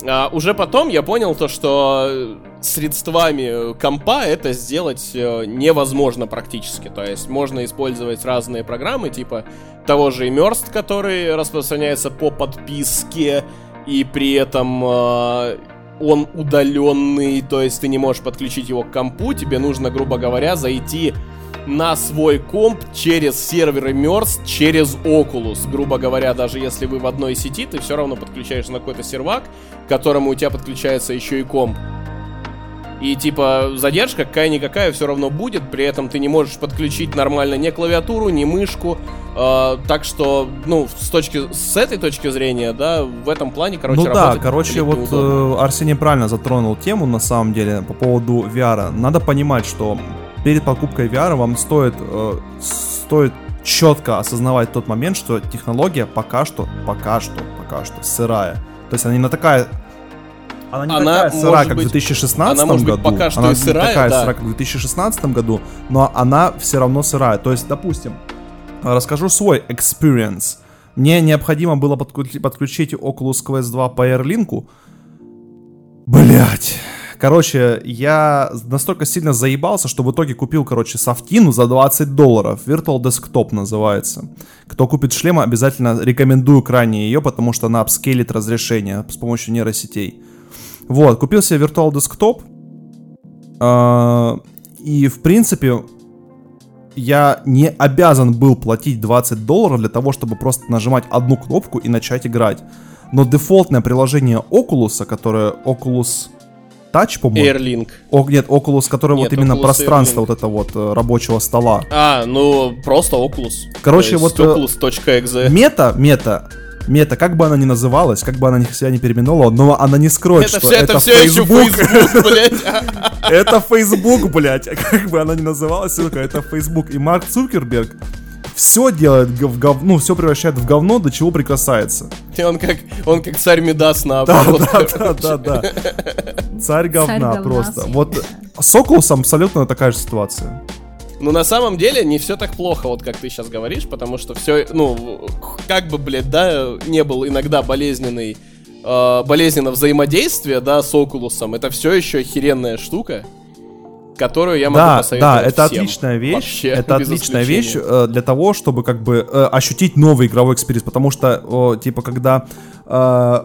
А, уже потом я понял то, что средствами компа это сделать э, невозможно практически. То есть можно использовать разные программы, типа того же Immersed, который распространяется по подписке, и при этом э, он удаленный, то есть ты не можешь подключить его к компу, тебе нужно, грубо говоря, зайти на свой комп через серверы Merz, через Oculus. Грубо говоря, даже если вы в одной сети, ты все равно подключаешь на какой-то сервак, к которому у тебя подключается еще и комп. И типа задержка какая-никакая все равно будет, при этом ты не можешь подключить нормально ни клавиатуру, ни мышку. Э, так что, ну, с точки с этой точки зрения, да, в этом плане, короче, Ну да, короче, вот э, Арсений правильно затронул тему на самом деле по поводу VR. Надо понимать, что перед покупкой VR вам стоит, э, стоит четко осознавать тот момент, что технология пока что, пока что, пока что сырая. То есть она не такая она не она такая сырая, как в 2016 она может году. Быть пока что она и сырая, не такая да. сырая, как в 2016 году, но она все равно сырая. То есть, допустим, расскажу свой experience. Мне необходимо было подключить Oculus Quest 2 по AirLink. Блять. Короче, я настолько сильно заебался, что в итоге купил, короче, софтину за 20 долларов. Virtual Desktop называется. Кто купит шлем, обязательно рекомендую крайне ее, потому что она апскейлит разрешение с помощью нейросетей. Вот, купил себе Virtual Desktop. Э, и, в принципе, я не обязан был платить 20 долларов для того, чтобы просто нажимать одну кнопку и начать играть. Но дефолтное приложение Oculus, которое Oculus Touch, по-моему. Airlink. О, нет, Oculus, который нет, вот именно Oculus пространство Airlink. вот это вот э, рабочего стола. А, ну просто Oculus. Короче, вот... Э, Oculus.exe. Мета, мета, мета, как бы она ни называлась, как бы она себя не переименовала, но она не скроет, это что все, это, это все Facebook. Facebook, блядь. Это Facebook, блядь. Как бы она ни называлась, это Facebook. И Марк Цукерберг все делает в гов... ну, все превращает в говно, до чего прикасается. И он как, он как царь Медас наоборот. Да, да, да, да, да. Царь говна просто. Вот с Окулусом абсолютно такая же ситуация. Ну, на самом деле, не все так плохо, вот как ты сейчас говоришь, потому что все, ну, как бы, блядь, да, не был иногда болезненный, э, болезненно взаимодействие, да, с Oculus ом, это все еще охеренная штука которую я могу да, посоветовать Да, это всем. отличная вещь. Вообще, это отличная вещь э, для того, чтобы как бы э, ощутить новый игровой experience, потому что, типа, когда э,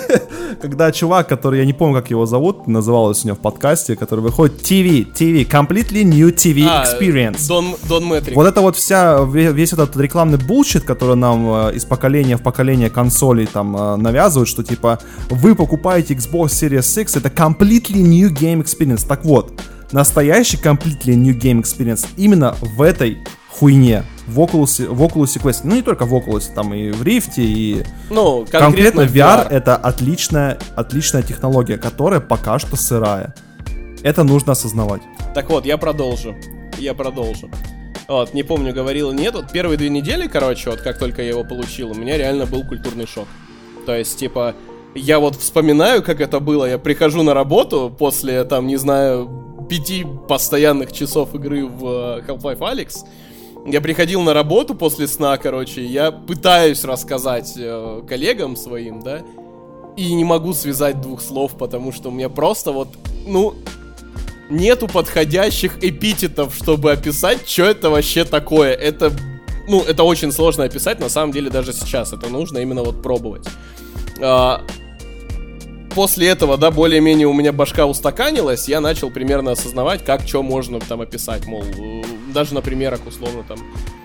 когда чувак, который, я не помню, как его зовут, называлось у него в подкасте, который выходит TV, TV, Completely New TV а, Experience. Дон, Дон Мэттрик. Вот это вот вся, весь этот рекламный bullshit, который нам из поколения в поколение консолей там навязывают, что типа вы покупаете Xbox Series X, это Completely New Game Experience. Так вот, настоящий Completely New Game Experience именно в этой хуйне. В Oculus, в Oculus Quest. Ну, не только в Oculus, там и в Rift, и... Ну, конкретно, конкретно VR, VR это отличная, отличная технология, которая пока что сырая. Это нужно осознавать. Так вот, я продолжу. Я продолжу. Вот, не помню, говорил нет. Вот первые две недели, короче, вот как только я его получил, у меня реально был культурный шок. То есть, типа, я вот вспоминаю, как это было. Я прихожу на работу после, там, не знаю, пяти постоянных часов игры в э, Half-Life Alyx, я приходил на работу после сна, короче, я пытаюсь рассказать э, коллегам своим, да, и не могу связать двух слов, потому что у меня просто вот, ну, нету подходящих эпитетов, чтобы описать, что это вообще такое. Это, ну, это очень сложно описать, на самом деле, даже сейчас. Это нужно именно вот пробовать. А, после этого, да, более-менее у меня башка устаканилась, я начал примерно осознавать, как что можно там описать, мол, э, даже на примерах условно там.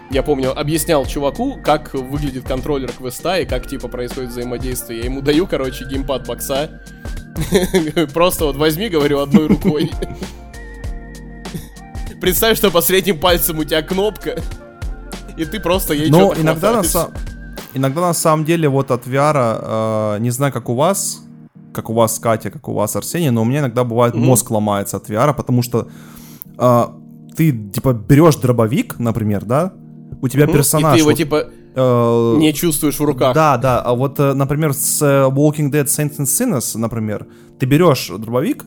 Я помню, объяснял чуваку, как выглядит контроллер квеста и как, типа, происходит взаимодействие. Я ему даю, короче, геймпад бокса. Просто вот возьми, говорю, одной рукой. Представь, что по средним пальцем у тебя кнопка, и ты просто ей Но иногда на, иногда на самом деле вот от VR, э, не знаю, как у вас, как у вас Катя, как у вас Арсений, но у меня иногда бывает mm-hmm. мозг ломается от VR, потому что э, ты типа берешь дробовик, например, да, у тебя mm-hmm. персонаж. И ты его вот, типа э, не чувствуешь в руках. Да, да. А вот, э, например, с э, Walking Dead Saints and Sinners, например, ты берешь дробовик,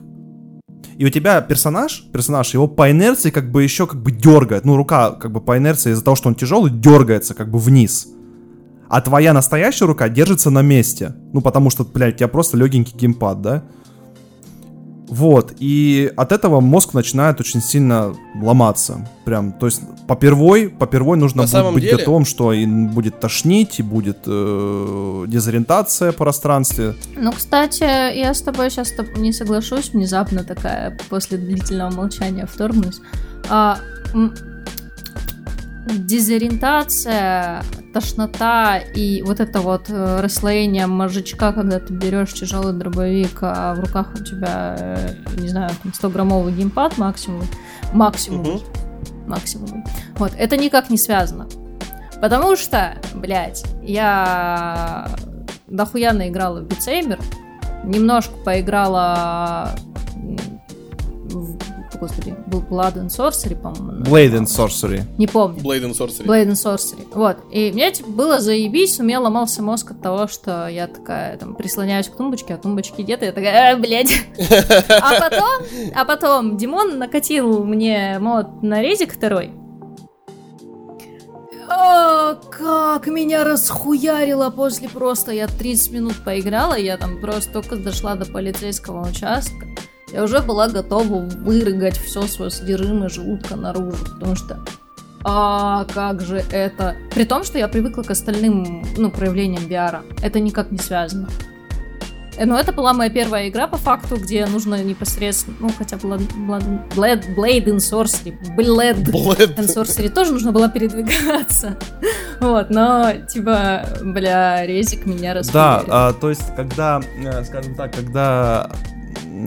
и у тебя персонаж, персонаж, его по инерции как бы еще как бы дергает. Ну, рука как бы по инерции из-за того, что он тяжелый, дергается как бы вниз а твоя настоящая рука держится на месте. Ну, потому что, блядь, у тебя просто легенький геймпад, да? Вот, и от этого мозг начинает очень сильно ломаться. Прям, то есть по первой, по первой нужно На будет быть деле... готовым, что и будет тошнить, и будет э, дезориентация в пространстве. Ну, кстати, я с тобой сейчас не соглашусь, внезапно такая, после длительного молчания вторгнусь. А, дезориентация, тошнота и вот это вот э, расслоение мозжечка, когда ты берешь тяжелый дробовик, а в руках у тебя, э, не знаю, 100-граммовый геймпад максимум, максимум, угу. максимум. Вот, это никак не связано. Потому что, блядь, я дохуя наиграла в Beat немножко поиграла господи, был Blood and Sorcery, по-моему. Blade and Sorcery. Не помню. Blade and Sorcery. Blade and Sorcery. Вот. И мне типа, было заебись, у меня ломался мозг от того, что я такая, там, прислоняюсь к тумбочке, а тумбочки где-то, я такая, а, блядь. А потом, а потом Димон накатил мне мод на резик второй. О, как меня расхуярило после просто. Я 30 минут поиграла, я там просто только дошла до полицейского участка я уже была готова вырыгать все свое содержимое желудка наружу, потому что а как же это? При том, что я привыкла к остальным ну, проявлениям VR. Это никак не связано. Э, но это была моя первая игра по факту, где нужно непосредственно, ну хотя Blade, Blade in Sorcery, Blade, Blade in Sorcery тоже нужно было передвигаться. Вот, но типа, бля, резик меня расхуярил. Да, а, то есть, когда, э, скажем так, когда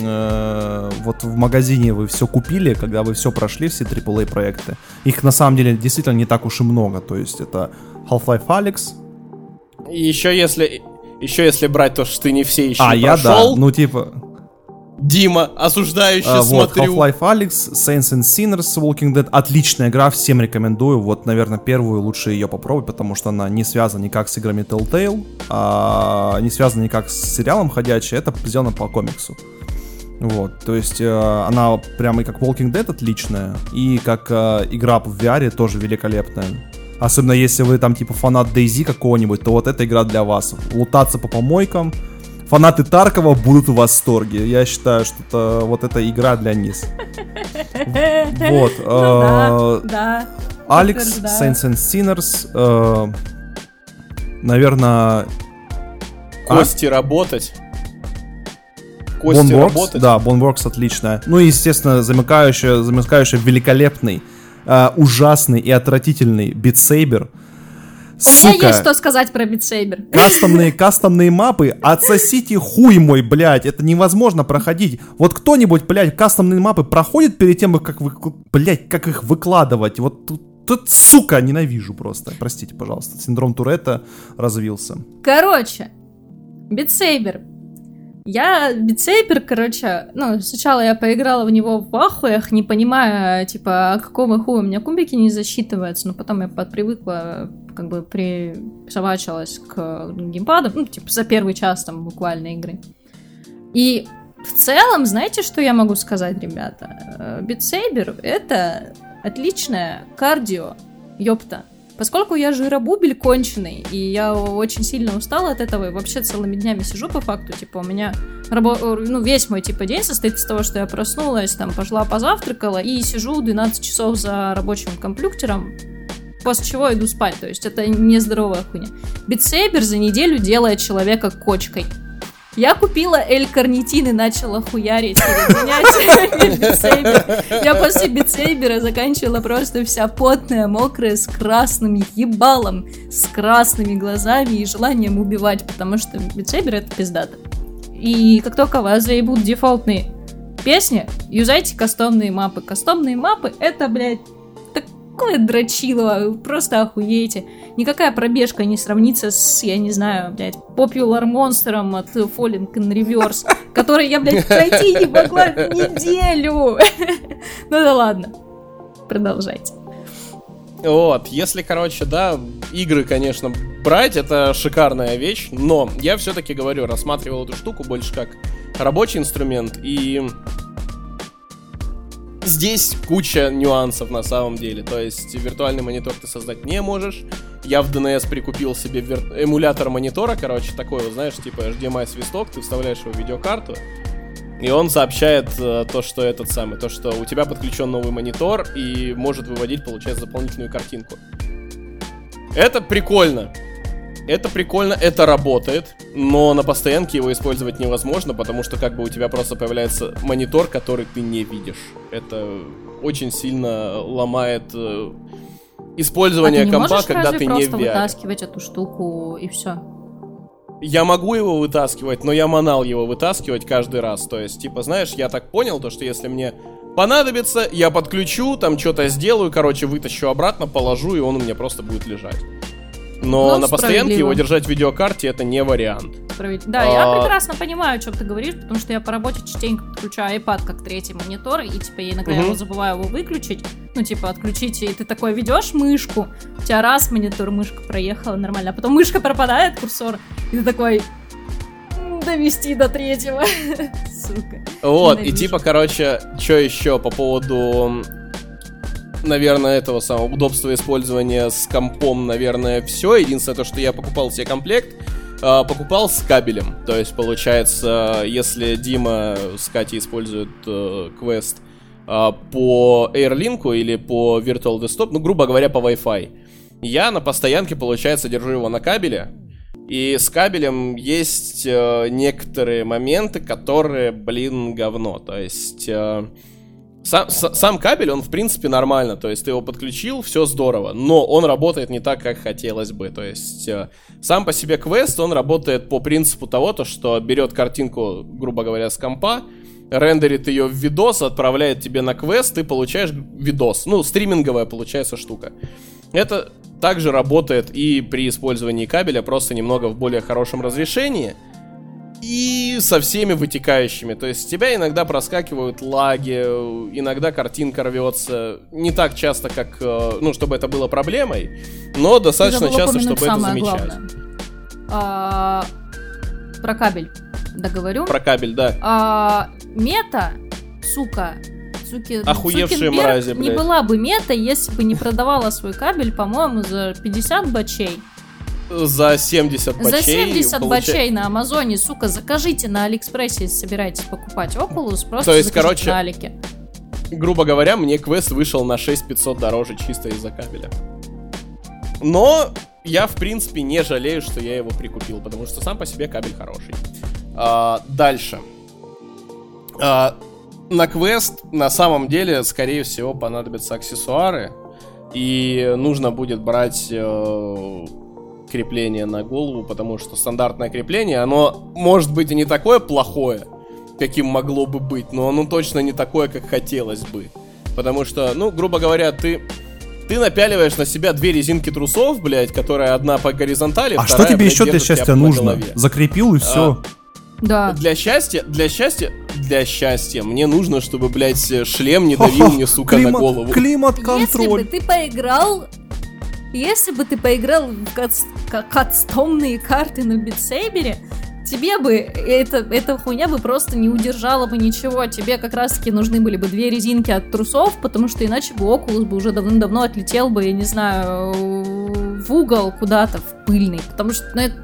э, вот в магазине вы все купили, когда вы все прошли, все AAA проекты, их на самом деле действительно не так уж и много. То есть это Half-Life Alyx. И еще если, еще если брать то, что ты не все еще а, не я прошел. да, ну типа... Дима, осуждающий, а, смотрю. Вот, Half-Life Alyx, Saints and Sinners, Walking Dead. Отличная игра, всем рекомендую. Вот, наверное, первую лучше ее попробовать, потому что она не связана никак с играми Telltale, а не связана никак с сериалом «Ходячий». Это сделано по комиксу. Вот, то есть э, она прямо и как Walking Dead отличная, и как э, игра в VR тоже великолепная. Особенно если вы там типа фанат DayZ какого-нибудь, то вот эта игра для вас. Лутаться по помойкам, фанаты Таркова будут в восторге. Я считаю, что это вот эта игра для низ. Вот. Ну да, Алекс, Saints and Sinners. Э, наверное... Кости работать. Кости Boneworks, работать. Да, Boneworks отличная. Ну и, естественно, замыкающая, замыкающая великолепный, э, ужасный и отвратительный Beat Saber. У Сука. меня есть что сказать про битсейбер. Кастомные, кастомные мапы, отсосите хуй мой, блядь, это невозможно проходить. Вот кто-нибудь, блядь, кастомные мапы проходит перед тем, как, вы, блядь, как их выкладывать. Вот тут, тут, сука, ненавижу просто. Простите, пожалуйста, синдром Туретта развился. Короче, битсейбер я битсейбер, короче, ну, сначала я поиграла в него в ахуях, не понимая, типа, какого хуя у меня кубики не засчитываются, но потом я подпривыкла, как бы присобачилась к геймпаду, ну, типа, за первый час там буквально игры. И в целом, знаете, что я могу сказать, ребята? Битсейбер — это отличное кардио, ёпта. Поскольку я жиробубель конченый, и я очень сильно устала от этого, и вообще целыми днями сижу по факту, типа, у меня рабо... ну, весь мой, типа, день состоит из того, что я проснулась, там, пошла позавтракала, и сижу 12 часов за рабочим компьютером, после чего иду спать, то есть это нездоровая хуйня. Битсейбер за неделю делает человека кочкой. Я купила L-карнитин и начала хуярить Я после битсейбера заканчивала просто вся потная, мокрая, с красным ебалом, с красными глазами и желанием убивать, потому что битсейбер это пиздато. И как только вас заебут дефолтные песни, юзайте кастомные мапы. Кастомные мапы это, блядь, такое дрочило, просто охуеете. Никакая пробежка не сравнится с, я не знаю, блядь, Popular Monster от Falling in Reverse, который я, блядь, пройти не могла неделю. Ну да ладно, продолжайте. Вот, если, короче, да, игры, конечно, брать, это шикарная вещь, но я все-таки говорю, рассматривал эту штуку больше как рабочий инструмент, и здесь куча нюансов на самом деле. То есть виртуальный монитор ты создать не можешь. Я в DNS прикупил себе вир... эмулятор монитора, короче, такой, вот, знаешь, типа HDMI свисток, ты вставляешь его в видеокарту, и он сообщает э, то, что этот самый, то, что у тебя подключен новый монитор и может выводить, получается, дополнительную картинку. Это прикольно. Это прикольно, это работает, но на постоянке его использовать невозможно, потому что как бы у тебя просто появляется монитор, который ты не видишь. Это очень сильно ломает э, использование а ты не компа, когда ты не в VR. вытаскивать эту штуку и все. Я могу его вытаскивать, но я манал его вытаскивать каждый раз. То есть, типа, знаешь, я так понял, то, что если мне понадобится, я подключу, там что-то сделаю, короче, вытащу обратно, положу, и он у меня просто будет лежать. Но ну, на постоянке его держать в видеокарте это не вариант. Да, а... я прекрасно понимаю, о чем ты говоришь, потому что я по работе частенько подключаю iPad как третий монитор, и типа я иногда угу. его забываю его выключить. Ну, типа, отключить, и ты такой ведешь мышку, у тебя раз монитор, мышка проехала нормально, а потом мышка пропадает, курсор, и ты такой, довести до третьего. Сука. Вот, и типа, короче, что еще по поводу наверное, этого самого удобства использования с компом, наверное, все. Единственное, то, что я покупал себе комплект, э, покупал с кабелем. То есть, получается, если Дима с Катей используют э, квест э, по AirLink или по Virtual Desktop, ну, грубо говоря, по Wi-Fi, я на постоянке, получается, держу его на кабеле, и с кабелем есть э, некоторые моменты, которые, блин, говно. То есть... Э, сам, сам кабель, он в принципе нормально, то есть ты его подключил, все здорово, но он работает не так, как хотелось бы, то есть э, сам по себе квест, он работает по принципу того, то, что берет картинку, грубо говоря, с компа, рендерит ее в видос, отправляет тебе на квест, ты получаешь видос, ну, стриминговая получается штука. Это также работает и при использовании кабеля, просто немного в более хорошем разрешении, и со всеми вытекающими. То есть тебя иногда проскакивают лаги, иногда картинка рвется. Не так часто, как, э, ну, чтобы это было проблемой, но достаточно часто, чтобы это замечать. А, про кабель договорю. Про кабель, да. А, мета, сука, суки, Охуевшие мрази, блядь. не была бы мета, если бы не продавала свой кабель, по-моему, за 50 бачей. За 70 бачей. За 70 получ... бачей на Амазоне, сука, закажите на Алиэкспрессе, если собираетесь покупать Oculus, просто То есть, короче, на Алике. Грубо говоря, мне квест вышел на 6500 дороже чисто из-за кабеля. Но я, в принципе, не жалею, что я его прикупил, потому что сам по себе кабель хороший. А, дальше. А, на квест на самом деле, скорее всего, понадобятся аксессуары. И нужно будет брать э, крепление на голову, потому что стандартное крепление, оно может быть и не такое плохое, каким могло бы быть, но оно точно не такое, как хотелось бы. Потому что, ну, грубо говоря, ты ты напяливаешь на себя две резинки трусов, блядь, которая одна по горизонтали, а вторая, что тебе блядь, еще для счастья нужно? Закрепил и все. А, да. Для счастья, для счастья, для счастья мне нужно, чтобы, блядь, шлем не давил мне, сука, климат, на голову. Климат-контроль. Если бы ты поиграл... Если бы ты поиграл в кастомные карты на битсейбере, тебе бы это, эта хуйня бы просто не удержала бы ничего. Тебе как раз-таки нужны были бы две резинки от трусов, потому что иначе бы Oculus бы уже давным-давно отлетел бы, я не знаю, в угол куда-то, в пыльный. Потому что, ну, это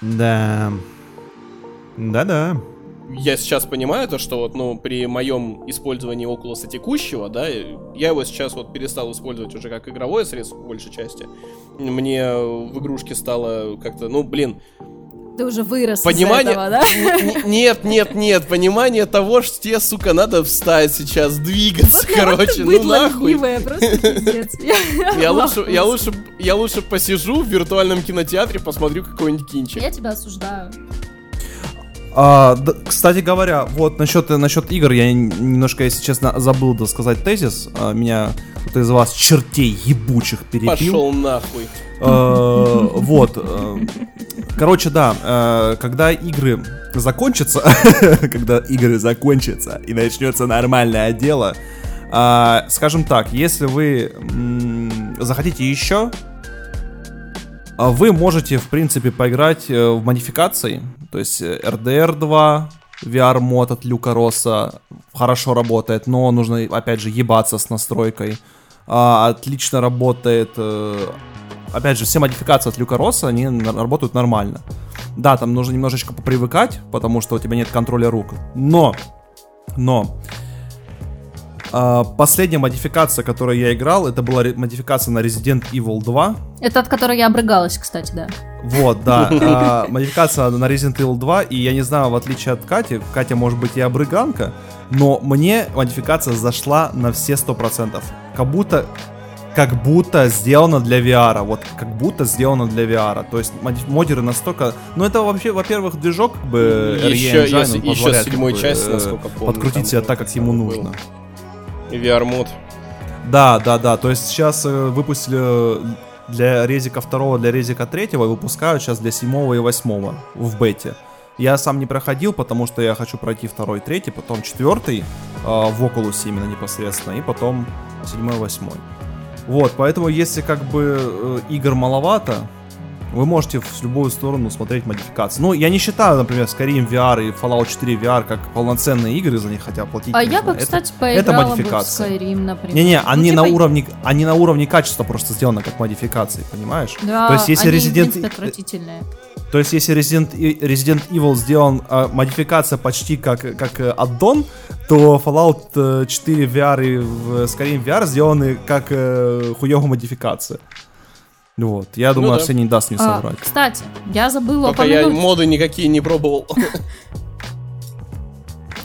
да. Да-да. Я сейчас понимаю то, что вот, ну, при моем использовании Oculus текущего, да, я его сейчас вот перестал использовать уже как игровое средство, по большей части. Мне в игрушке стало как-то, ну, блин, ты уже вырос Понимание... из этого, да? Нет, нет, нет, понимание того, что тебе, сука, надо встать сейчас, двигаться, вот короче, ну нахуй. просто пиздец. Я лучше, я лучше, я лучше посижу в виртуальном кинотеатре, посмотрю какой-нибудь кинчик. Я тебя осуждаю. А, да, кстати говоря, вот насчет, насчет игр, я немножко, если честно, забыл досказать тезис. А, меня кто-то из вас чертей ебучих перепил. Пошел нахуй. А, вот. А, короче, да, а, когда игры закончатся, когда игры закончатся и начнется нормальное дело, а, скажем так, если вы захотите еще, вы можете, в принципе, поиграть э, в модификации. То есть RDR э, 2, VR-мод от Люка Росса хорошо работает, но нужно, опять же, ебаться с настройкой. А, отлично работает... Э, опять же, все модификации от Люка Росса, они работают нормально. Да, там нужно немножечко попривыкать, потому что у тебя нет контроля рук. Но, но, а, последняя модификация, которую я играл, это была модификация на Resident Evil 2. Это от которой я обрыгалась, кстати, да. Вот, да. А, модификация на Resident Evil 2, и я не знаю, в отличие от Кати, Катя может быть и обрыганка, но мне модификация зашла на все 100%. Как будто как будто сделано для VR, вот как будто сделано для VR. То есть модеры настолько, ну это вообще, во-первых, движок как бы еще, Engine, если, еще седьмой как бы, часть, насколько помню, подкрутить себя так, как ему нужно. И VR-мод. Да, да, да. То есть сейчас э, выпустили э, для резика второго, для резика третьего выпускают сейчас для седьмого и восьмого в бете. Я сам не проходил, потому что я хочу пройти второй, третий, потом четвертый э, в Oculus именно непосредственно, и потом седьмой, восьмой. Вот, поэтому если как бы э, игр маловато, вы можете в любую сторону смотреть модификации. Ну, я не считаю, например, Skyrim VR и Fallout 4 VR как полноценные игры, за них хотя платить А нужно. я бы, кстати, это, поиграла это модификация. бы в Skyrim, например. Не-не, ну, они, типа... на уровне, они на уровне качества просто сделаны как модификации, понимаешь? Да, То есть, если они, Resident... в отвратительные. То есть, если Resident, Resident Evil сделан а, модификация почти как, как э, аддон, то Fallout 4 VR и Skyrim VR сделаны как э, хуёвая модификация. Вот, я думаю, ну, да. Арсений не даст мне соврать. А, кстати, я забыла Только упомянуть... я моды никакие не пробовал.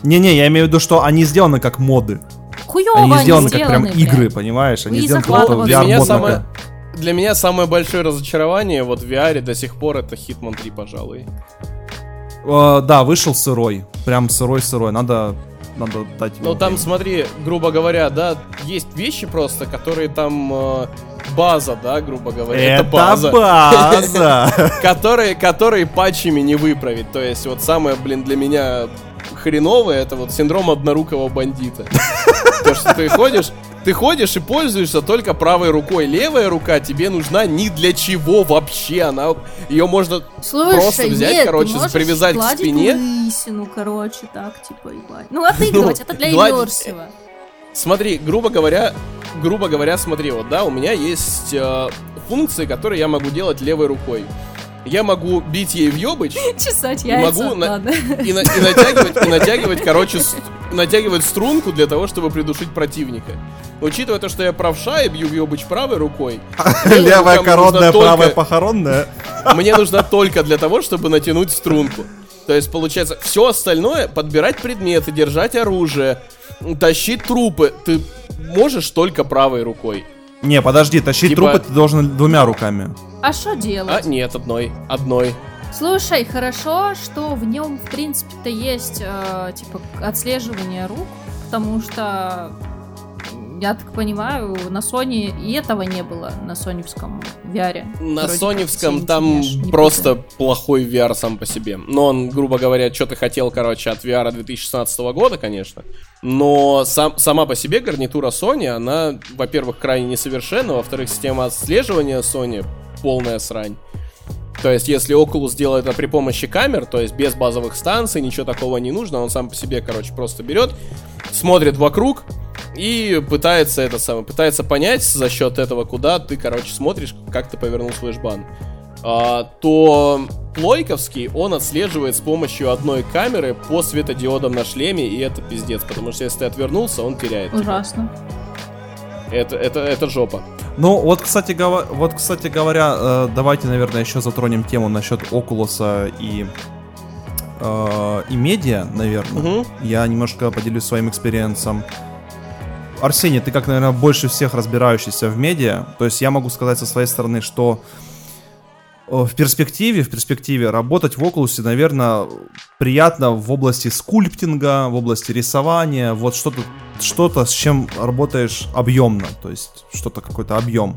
Не-не, я имею в виду, что они сделаны как моды. Хуёво они сделаны как прям игры, понимаешь? Они сделаны как VR-мод. Для меня самое большое разочарование вот в VR до сих пор это Hitman 3, пожалуй. Uh, да, вышел сырой. Прям сырой-сырой. Надо, надо дать Ну там, смотри, грубо говоря, да, есть вещи просто, которые там uh, база, да, грубо говоря. Это, это база. база. которые, которые патчами не выправить. То есть вот самое, блин, для меня хреновое, это вот синдром однорукого бандита. То, что ты ходишь, ты ходишь и пользуешься только правой рукой. Левая рука тебе нужна ни для чего вообще. Она ее можно Слушай, просто взять, нет, короче, привязать к спине. Лысину, короче, так, типа, ебать. Ну, отыгрывать, это для иммерсива. Смотри, грубо говоря, грубо говоря, смотри, вот, да, у меня есть э, функции, которые я могу делать левой рукой я могу бить ей в ёбыч. Чесать яйца, могу на, и, на, и натягивать, и натягивать, короче, с, натягивать струнку для того, чтобы придушить противника. Учитывая то, что я правша и бью в ёбыч правой рукой. Левая коронная, правая похоронная. Мне нужно только для того, чтобы натянуть струнку. То есть, получается, все остальное, подбирать предметы, держать оружие, тащить трупы, ты можешь только правой рукой. Не, подожди, тащить типа... трупы ты должен двумя руками. А что делать? А, нет, одной. Одной. Слушай, хорошо, что в нем, в принципе-то, есть, э, типа, отслеживание рук, потому что я так понимаю, на Sony и этого не было, на соневском VR. На соневском там просто путаю. плохой VR сам по себе. Но он, грубо говоря, что-то хотел, короче, от VR 2016 года, конечно. Но сам, сама по себе гарнитура Sony, она, во-первых, крайне несовершенна, во-вторых, система отслеживания Sony полная срань. То есть, если Oculus делает это при помощи камер, то есть без базовых станций, ничего такого не нужно, он сам по себе, короче, просто берет, смотрит вокруг, и пытается это самое, пытается понять за счет этого, куда ты, короче, смотришь, как ты повернул свой жбан. А, то Плойковский, он отслеживает с помощью одной камеры по светодиодам на шлеме, и это пиздец, потому что если ты отвернулся, он теряет. Ужасно. Это, это, это жопа. Ну, вот, кстати, гова- вот, кстати говоря, э, давайте, наверное, еще затронем тему насчет Oculus и э, и медиа, наверное. Угу. Я немножко поделюсь своим experience ом. Арсений, ты как, наверное, больше всех разбирающийся в медиа. То есть я могу сказать со своей стороны, что э, в перспективе, в перспективе работать в Oculus, наверное, приятно в области sculpting а, в области рисования, вот что-то, что-то, с чем работаешь объемно, то есть что-то какой-то объем.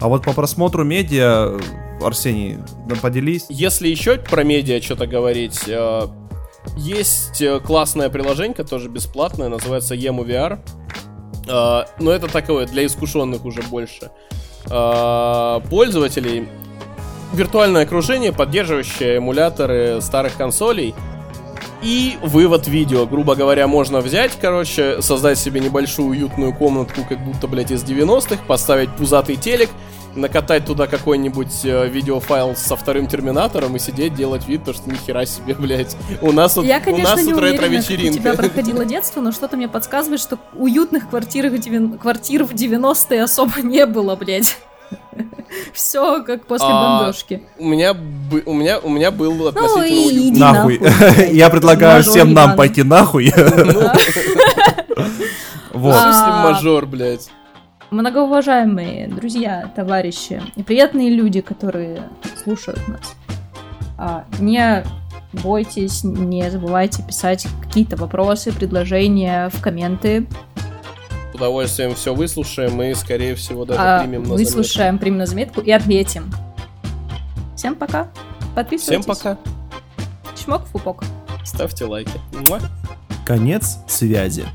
А вот по просмотру медиа, Арсений, поделись. Если еще про медиа что-то говорить, э, есть э, классное приложение, тоже бесплатное, называется EmuVR. А, но это такое для искушенных уже больше пользователей. Виртуальное окружение, поддерживающее эмуляторы старых консолей. И вывод видео. Грубо говоря, можно взять, короче, создать себе небольшую уютную комнатку, как будто, блядь, из 90-х, поставить пузатый телек, накатать туда какой-нибудь э, видеофайл со вторым терминатором и сидеть, делать вид, то что нихера себе, блядь. У нас тут, Я, конечно, у нас тут ретро-вечеринка. у тебя проходило детство, но что-то мне подсказывает, что уютных квартир, квартир в 90-е особо не было, блядь. Все как после а, бомбежки. У меня, у меня, у меня был ну относительно ну. Нахуй. Я предлагаю всем нам пойти нахуй. Вот. В смысле мажор, блядь? Многоуважаемые друзья, товарищи и приятные люди, которые слушают нас, а, не бойтесь, не забывайте писать какие-то вопросы, предложения в комменты. С удовольствием все выслушаем и, скорее всего, даже а, примем на Выслушаем, заметку. примем на заметку и отметим. Всем пока. Подписывайтесь. Всем пока. Чмок, фупок. Ставьте лайки. Конец связи.